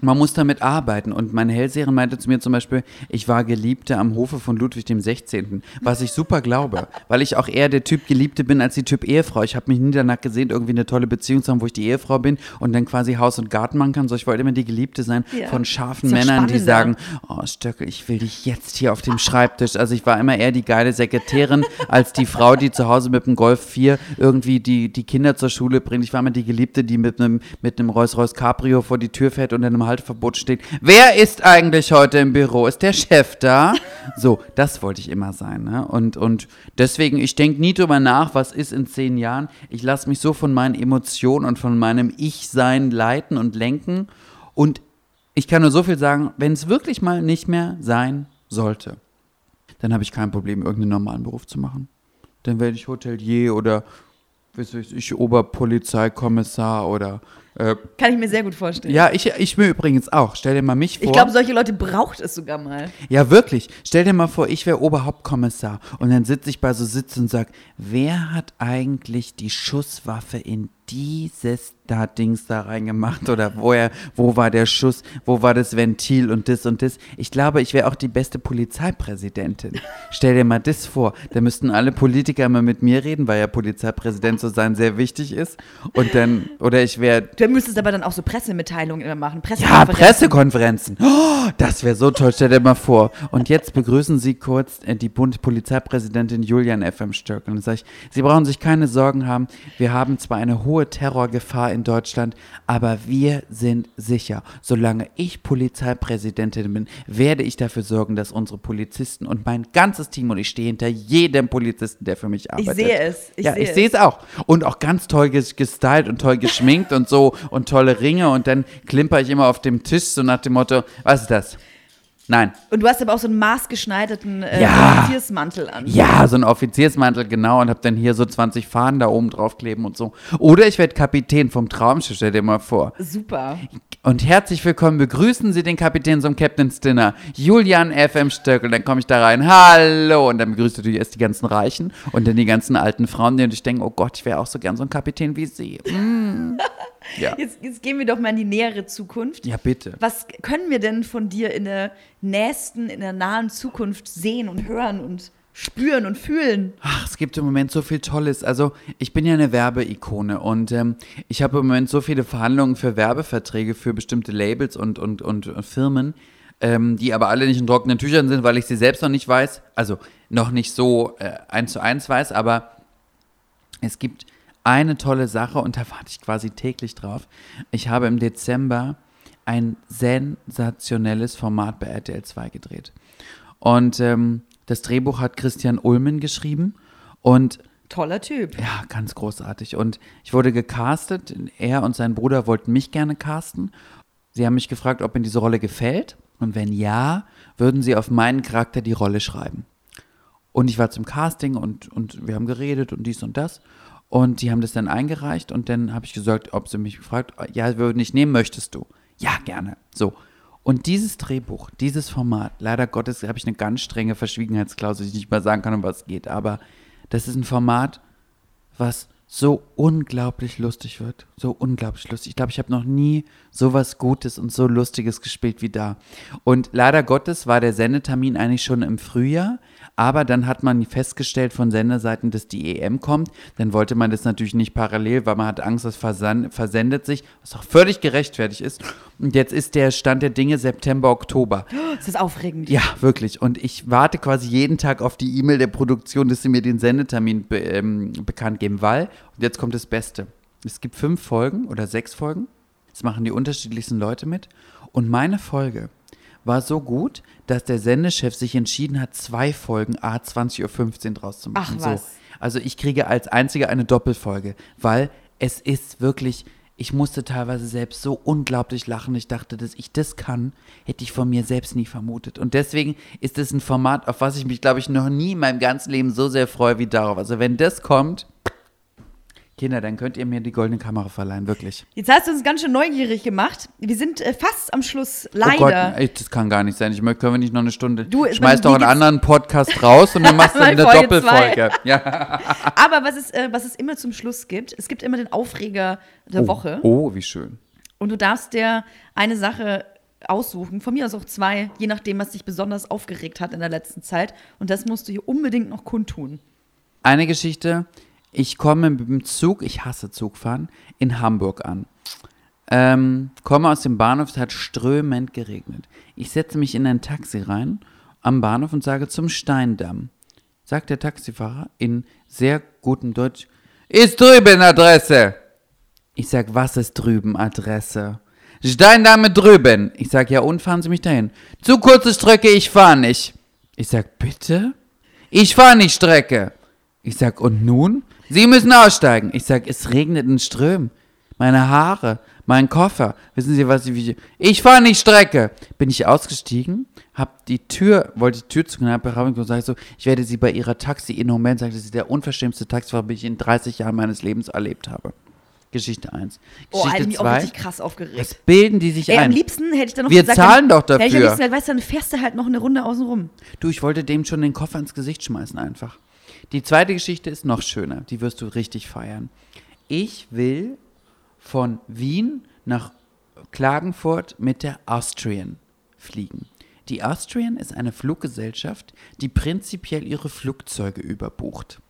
man muss damit arbeiten. Und meine Hellseherin meinte zu mir zum Beispiel, ich war Geliebte am Hofe von Ludwig dem 16., was ich super glaube, weil ich auch eher der Typ Geliebte bin als die Typ Ehefrau. Ich habe mich nie danach gesehen, irgendwie eine tolle Beziehung zu haben, wo ich die Ehefrau bin und dann quasi Haus und Garten machen kann. So, ich wollte immer die Geliebte sein Ja. von scharfen Männern, die sagen, oh Stöckel, ich will dich jetzt hier auf dem Schreibtisch. Also ich war immer eher die geile Sekretärin als die Frau, die zu Hause mit dem Golf 4 irgendwie die, die Kinder zur Schule bringt. Ich war immer die Geliebte, die mit einem mit einem Rolls-Royce Cabrio vor die Tür fährt und in einem Halteverbot steht. Wer ist eigentlich heute im Büro? Ist der Chef da? [laughs] So, das wollte ich immer sein. Ne? Und, und deswegen, ich denke nie drüber nach, was ist in zehn Jahren. Ich lasse mich so von meinen Emotionen und von meinem Ich-Sein leiten und lenken. Und ich kann nur so viel sagen, wenn es wirklich mal nicht mehr sein sollte, dann habe ich kein Problem, irgendeinen normalen Beruf zu machen. Dann werde ich Hotelier oder ich Oberpolizeikommissar oder äh, Kann ich mir sehr gut vorstellen. ja, ich, ich mir übrigens auch. Stell dir mal mich vor. Ich glaube, solche Leute braucht es sogar mal. Ja, wirklich. Stell dir mal vor, ich wäre Oberhauptkommissar und dann sitze ich bei so Sitz und sag, wer hat eigentlich die Schusswaffe in dieses da Dings da reingemacht oder woher, wo war der Schuss, wo war das Ventil und das und das. Ich glaube, ich wäre auch die beste Polizeipräsidentin. Stell dir mal das vor. Da müssten alle Politiker immer mit mir reden, weil ja Polizeipräsident zu sein sehr wichtig ist. Und dann, oder ich wäre Du müsstest aber dann auch so Pressemitteilungen immer machen. ja, Pressekonferenzen. Pressekonferenzen. Oh, das wäre so toll, stell dir mal vor. Und jetzt begrüßen Sie kurz äh, die Bundespolizeipräsidentin Julian FM Stöckel. Und dann sage ich, Sie brauchen sich keine Sorgen haben. Wir haben zwar eine hohe Terrorgefahr in Deutschland, aber wir sind sicher. Solange ich Polizeipräsidentin bin, werde ich dafür sorgen, dass unsere Polizisten und mein ganzes Team, und ich stehe hinter jedem Polizisten, der für mich Ich arbeitet. sehe es. Ich ja, sehe ich sehe es auch. Und auch ganz toll ges- gestylt und toll [laughs] geschminkt und so und tolle Ringe. Und dann klimper ich immer auf dem Tisch so nach dem Motto, was ist das? Nein. Und du hast aber auch so einen maßgeschneiderten äh, Ja. Offiziersmantel an. Ja, so ein Offiziersmantel, genau, und hab dann hier so 20 Fahnen da oben draufkleben und so. Oder ich werde Kapitän vom Traumschiff, stell dir mal vor. Super. Und herzlich willkommen, begrüßen Sie den Kapitän zum Captain's Dinner, Julian FM Stöckel. Dann komme ich da rein, hallo. Und dann begrüßt du natürlich erst die ganzen Reichen und dann die ganzen alten Frauen, die natürlich denken, oh Gott, ich wäre auch so gern so ein Kapitän wie Sie. Mm. [laughs] Ja. Jetzt, jetzt gehen wir doch mal in die nähere Zukunft. ja, bitte. Was können wir denn von dir in der nächsten, in der nahen Zukunft sehen und hören und spüren und fühlen? Ach, es gibt im Moment so viel Tolles. Also, ich bin ja eine Werbeikone und ähm, ich habe im Moment so viele Verhandlungen für Werbeverträge für bestimmte Labels und, und, und, und Firmen, ähm, die aber alle nicht in trockenen Tüchern sind, weil ich sie selbst noch nicht weiß. Also, noch nicht so äh, eins zu eins weiß, aber es gibt eine tolle Sache und da warte ich quasi täglich drauf. Ich habe im Dezember ein sensationelles Format bei RTL 2 gedreht. Und ähm, das Drehbuch hat Christian Ulmen geschrieben und Toller Typ. ja, ganz großartig. Und ich wurde gecastet. Er und sein Bruder wollten mich gerne casten. Sie haben mich gefragt, ob mir diese Rolle gefällt. Und wenn ja, würden sie auf meinen Charakter die Rolle schreiben. Und ich war zum Casting und, und wir haben geredet und dies und das. Und die haben das dann eingereicht und dann habe ich gesagt, ob sie mich gefragt, ja, wir würden nicht nehmen, möchtest du? Ja, gerne. So. Und dieses Drehbuch, dieses Format, leider Gottes habe ich eine ganz strenge Verschwiegenheitsklausel, die ich nicht mal sagen kann, um was es geht, aber das ist ein Format, was so unglaublich lustig wird. So unglaublich lustig. Ich glaube, ich habe noch nie so was Gutes und so Lustiges gespielt wie da. Und leider Gottes war der Sendetermin eigentlich schon im Frühjahr, aber dann hat man festgestellt von Senderseiten, dass die EM kommt. Dann wollte man das natürlich nicht parallel, weil man hat Angst, das versendet sich, was auch völlig gerechtfertigt ist. Und jetzt ist der Stand der Dinge September, Oktober. Das ist aufregend. Ja, wirklich. Und ich warte quasi jeden Tag auf die E-Mail der Produktion, dass sie mir den Sendetermin be ähm, bekannt geben, weil, und jetzt kommt das Beste. Es gibt fünf Folgen oder sechs Folgen. Es machen die unterschiedlichsten Leute mit. Und meine Folge war so gut, dass der Sendechef sich entschieden hat, zwei Folgen A 20.15 Uhr draus zu machen. Ach, was. So. Also ich kriege als einziger eine Doppelfolge, weil es ist wirklich, ich musste teilweise selbst so unglaublich lachen. Ich dachte, dass ich das kann, hätte ich von mir selbst nie vermutet. Und deswegen ist es ein Format, auf was ich mich, glaube ich, noch nie in meinem ganzen Leben so sehr freue wie darauf. Also wenn das kommt, Kinder, dann könnt ihr mir die goldene Kamera verleihen, wirklich. Jetzt hast du uns ganz schön neugierig gemacht. Wir sind äh, fast am Schluss. Oh Gott, Leider. das kann gar nicht sein. Ich möchte, können wir nicht noch eine Stunde. Du, ich Schmeiß meine, doch einen anderen Podcast raus und dann machst du [laughs] eine Folge Doppelfolge. Ja. [laughs] Aber was es, äh, was es immer zum Schluss gibt, es gibt immer den Aufreger der Woche. Oh, wie schön. Und du darfst dir eine Sache aussuchen, von mir aus auch zwei, je nachdem, was dich besonders aufgeregt hat in der letzten Zeit. Und das musst du hier unbedingt noch kundtun. Eine Geschichte. Ich komme mit dem Zug, ich hasse Zugfahren, in Hamburg an. Ähm, komme aus dem Bahnhof, es hat strömend geregnet. Ich setze mich in ein Taxi rein am Bahnhof und sage zum Steindamm. Sagt der Taxifahrer in sehr gutem Deutsch, ist drüben Adresse. Ich sag, was ist drüben Adresse? Steindamm drüben. Ich sag, ja und fahren Sie mich dahin. Zu kurze Strecke, ich fahr nicht. Ich sag, bitte? Ich fahr nicht Strecke. Ich sag, und nun? Sie müssen aussteigen. Ich sag, es regnet in Strömen. Meine Haare, mein Koffer. Wissen Sie, was ich... Ich fahr nicht Strecke. Bin ich ausgestiegen, hab die Tür, wollte die Tür zu knapp und sag so, ich werde Sie bei Ihrer Taxi in Moment sagen, das ist der unverschämtste Taxifahrer, den ich in 30 Jahren meines Lebens erlebt habe. Geschichte 1. Oh, Geschichte hätte mich auch 2. richtig krass aufgeregt. Was bilden die sich Ey, am ein? liebsten hätte ich dann noch Wir gesagt, zahlen dann, doch dafür. Hätte ich am liebsten, weißt du, dann fährst du halt noch eine Runde außen rum. Du, ich wollte dem schon den Koffer ins Gesicht schmeißen einfach. Die zweite Geschichte ist noch schöner. Die wirst du richtig feiern. Ich will von Wien nach Klagenfurt mit der Austrian fliegen. Die Austrian ist eine Fluggesellschaft, die prinzipiell ihre Flugzeuge überbucht.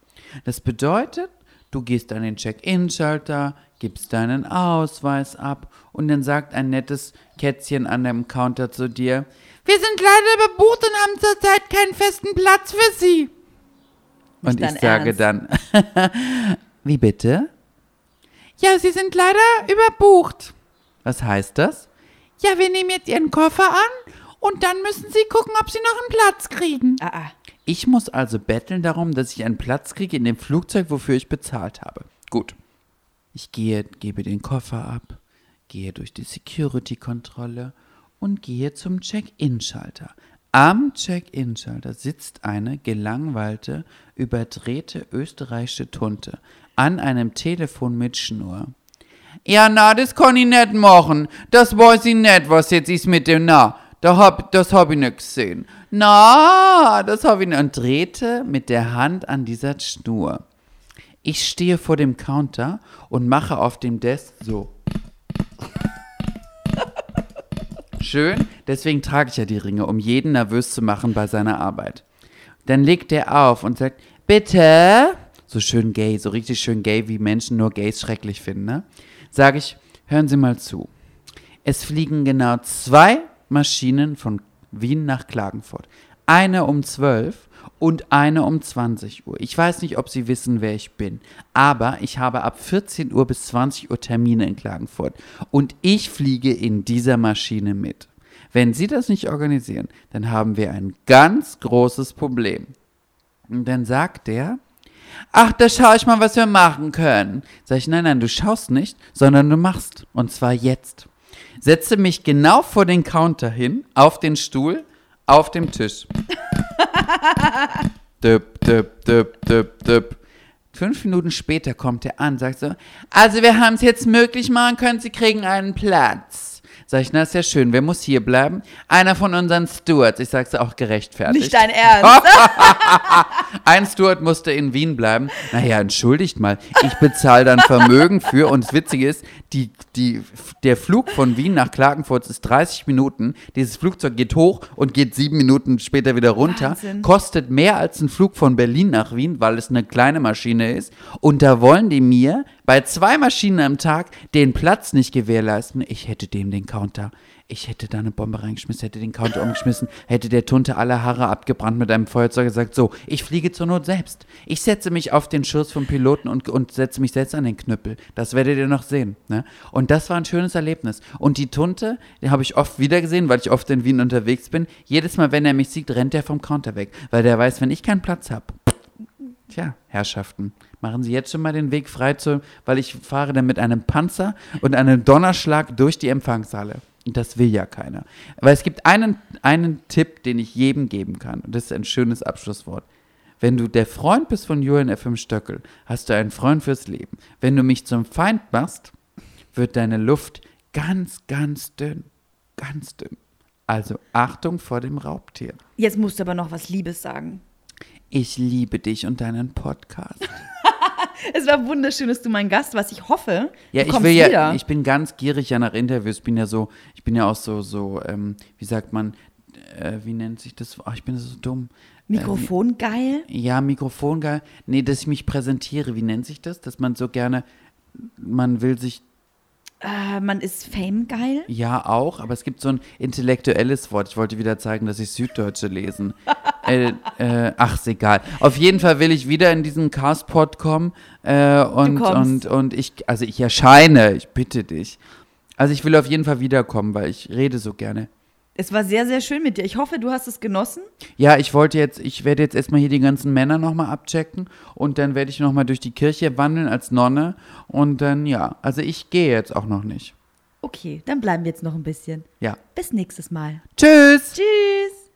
Das bedeutet, du gehst an den Check-in-Schalter, gibst deinen Ausweis ab und dann sagt ein nettes Kätzchen an dem Counter zu dir, wir sind leider überbucht und haben zurzeit keinen festen Platz für Sie. Und ich sage Ernst? dann, [laughs] wie bitte? Ja, Sie sind leider überbucht. Was heißt das? Ja, wir nehmen jetzt Ihren Koffer an und dann müssen Sie gucken, ob Sie noch einen Platz kriegen. Ah, ah. Ich muss also betteln darum, dass ich einen Platz kriege in dem Flugzeug, wofür ich bezahlt habe. Gut. Ich gehe, gebe den Koffer ab, gehe durch die Security-Kontrolle und gehe zum Check-in-Schalter. Am Check-in-Schalter sitzt eine gelangweilte, überdrehte österreichische Tunte an einem Telefon mit Schnur. Ja, na, das kann ich nicht machen. Das weiß ich nicht, was jetzt ist mit dem Na. Da hab, das hab ich nicht gesehen. Na, das hab ich nicht. Und drehte mit der Hand an dieser Schnur. Ich stehe vor dem Counter und mache auf dem Desk so. Schön, deswegen trage ich ja die Ringe, um jeden nervös zu machen bei seiner Arbeit. Dann legt er auf und sagt, bitte, so schön gay, so richtig schön gay, wie Menschen nur Gays schrecklich finden, ne? Sage ich, hören Sie mal zu. Es fliegen genau zwei Maschinen von Wien nach Klagenfurt. Eine um 12 und eine um 20 Uhr. Ich weiß nicht, ob Sie wissen, wer ich bin, aber ich habe ab 14 Uhr bis 20 Uhr Termine in Klagenfurt und ich fliege in dieser Maschine mit. Wenn Sie das nicht organisieren, dann haben wir ein ganz großes Problem. Und dann sagt der, ach, da schaue ich mal, was wir machen können. Sag ich, nein, nein, du schaust nicht, sondern du machst. Und zwar jetzt. Setze mich genau vor den Counter hin, auf den Stuhl, auf dem Tisch. [laughs] düpp, düpp, düpp, düpp, düpp. Fünf Minuten später kommt er an, sagt so, also wir haben es jetzt möglich machen können, Sie kriegen einen Platz. Sag ich, na, ist ja schön, wer muss hier bleiben? Einer von unseren Stewards. Ich sag's auch gerechtfertigt. Nicht dein Ernst. [laughs] Ein Steward musste in Wien bleiben. Naja, entschuldigt mal, ich bezahle dann Vermögen für. Und das Witzige ist, die, die, der Flug von Wien nach Klagenfurt ist 30 Minuten. Dieses Flugzeug geht hoch und geht sieben Minuten später wieder runter. Wahnsinn. Kostet mehr als ein Flug von Berlin nach Wien, weil es eine kleine Maschine ist. Und da wollen die mir bei zwei Maschinen am Tag den Platz nicht gewährleisten. Ich hätte dem den Counter. Ich hätte da eine Bombe reingeschmissen, hätte den Counter umgeschmissen, hätte der Tunte alle Haare abgebrannt mit einem Feuerzeug gesagt, so, ich fliege zur Not selbst. Ich setze mich auf den Schoß vom Piloten und, und setze mich selbst an den Knüppel. Das werdet ihr noch sehen. Ne? Und das war ein schönes Erlebnis. Und die Tunte, die habe ich oft wieder gesehen, weil ich oft in Wien unterwegs bin. Jedes Mal, wenn er mich sieht, rennt er vom Counter weg, weil der weiß, wenn ich keinen Platz habe, Tja, Herrschaften, machen Sie jetzt schon mal den Weg frei, zu, weil ich fahre dann mit einem Panzer und einem Donnerschlag durch die Empfangshalle. Und das will ja keiner. Aber es gibt einen, einen Tipp, den ich jedem geben kann. Und das ist ein schönes Abschlusswort. Wenn du der Freund bist von Julian F.M. Stöckel, hast du einen Freund fürs Leben. Wenn du mich zum Feind machst, wird deine Luft ganz, ganz dünn. Ganz dünn. Also Achtung vor dem Raubtier. Jetzt musst du aber noch was Liebes sagen. Ich liebe dich und deinen Podcast. Es war wunderschön, dass du mein Gast warst. Ich hoffe, Ja, du ich will ja, wieder. ich bin ganz gierig ja nach Interviews. Ich bin ja so, ich bin ja auch so, so, ähm, wie sagt man, äh, wie nennt sich das? Ach, ich bin so dumm. Mikrofon geil. Äh, ja, Mikrofon geil. Nee, dass ich mich präsentiere. Wie nennt sich das? Dass man so gerne, man will sich, Äh, man ist Fame geil. ja auch, aber es gibt so ein intellektuelles Wort. Ich wollte wieder zeigen, dass ich Süddeutsche lesen. [laughs] äh, äh, ach, ist egal. Auf jeden Fall will ich wieder in diesen Castpod kommen. Äh, und, und, und ich, also ich erscheine, ich bitte dich. Also ich will auf jeden Fall wiederkommen, weil ich rede so gerne. Es war sehr, sehr schön mit dir. Ich hoffe, du hast es genossen. Ja, ich wollte jetzt, ich werde jetzt erstmal hier die ganzen Männer nochmal abchecken und dann werde ich nochmal durch die Kirche wandeln als Nonne und dann, ja, also ich gehe jetzt auch noch nicht. Okay, dann bleiben wir jetzt noch ein bisschen. Ja. Bis nächstes Mal. Tschüss! Tschüss.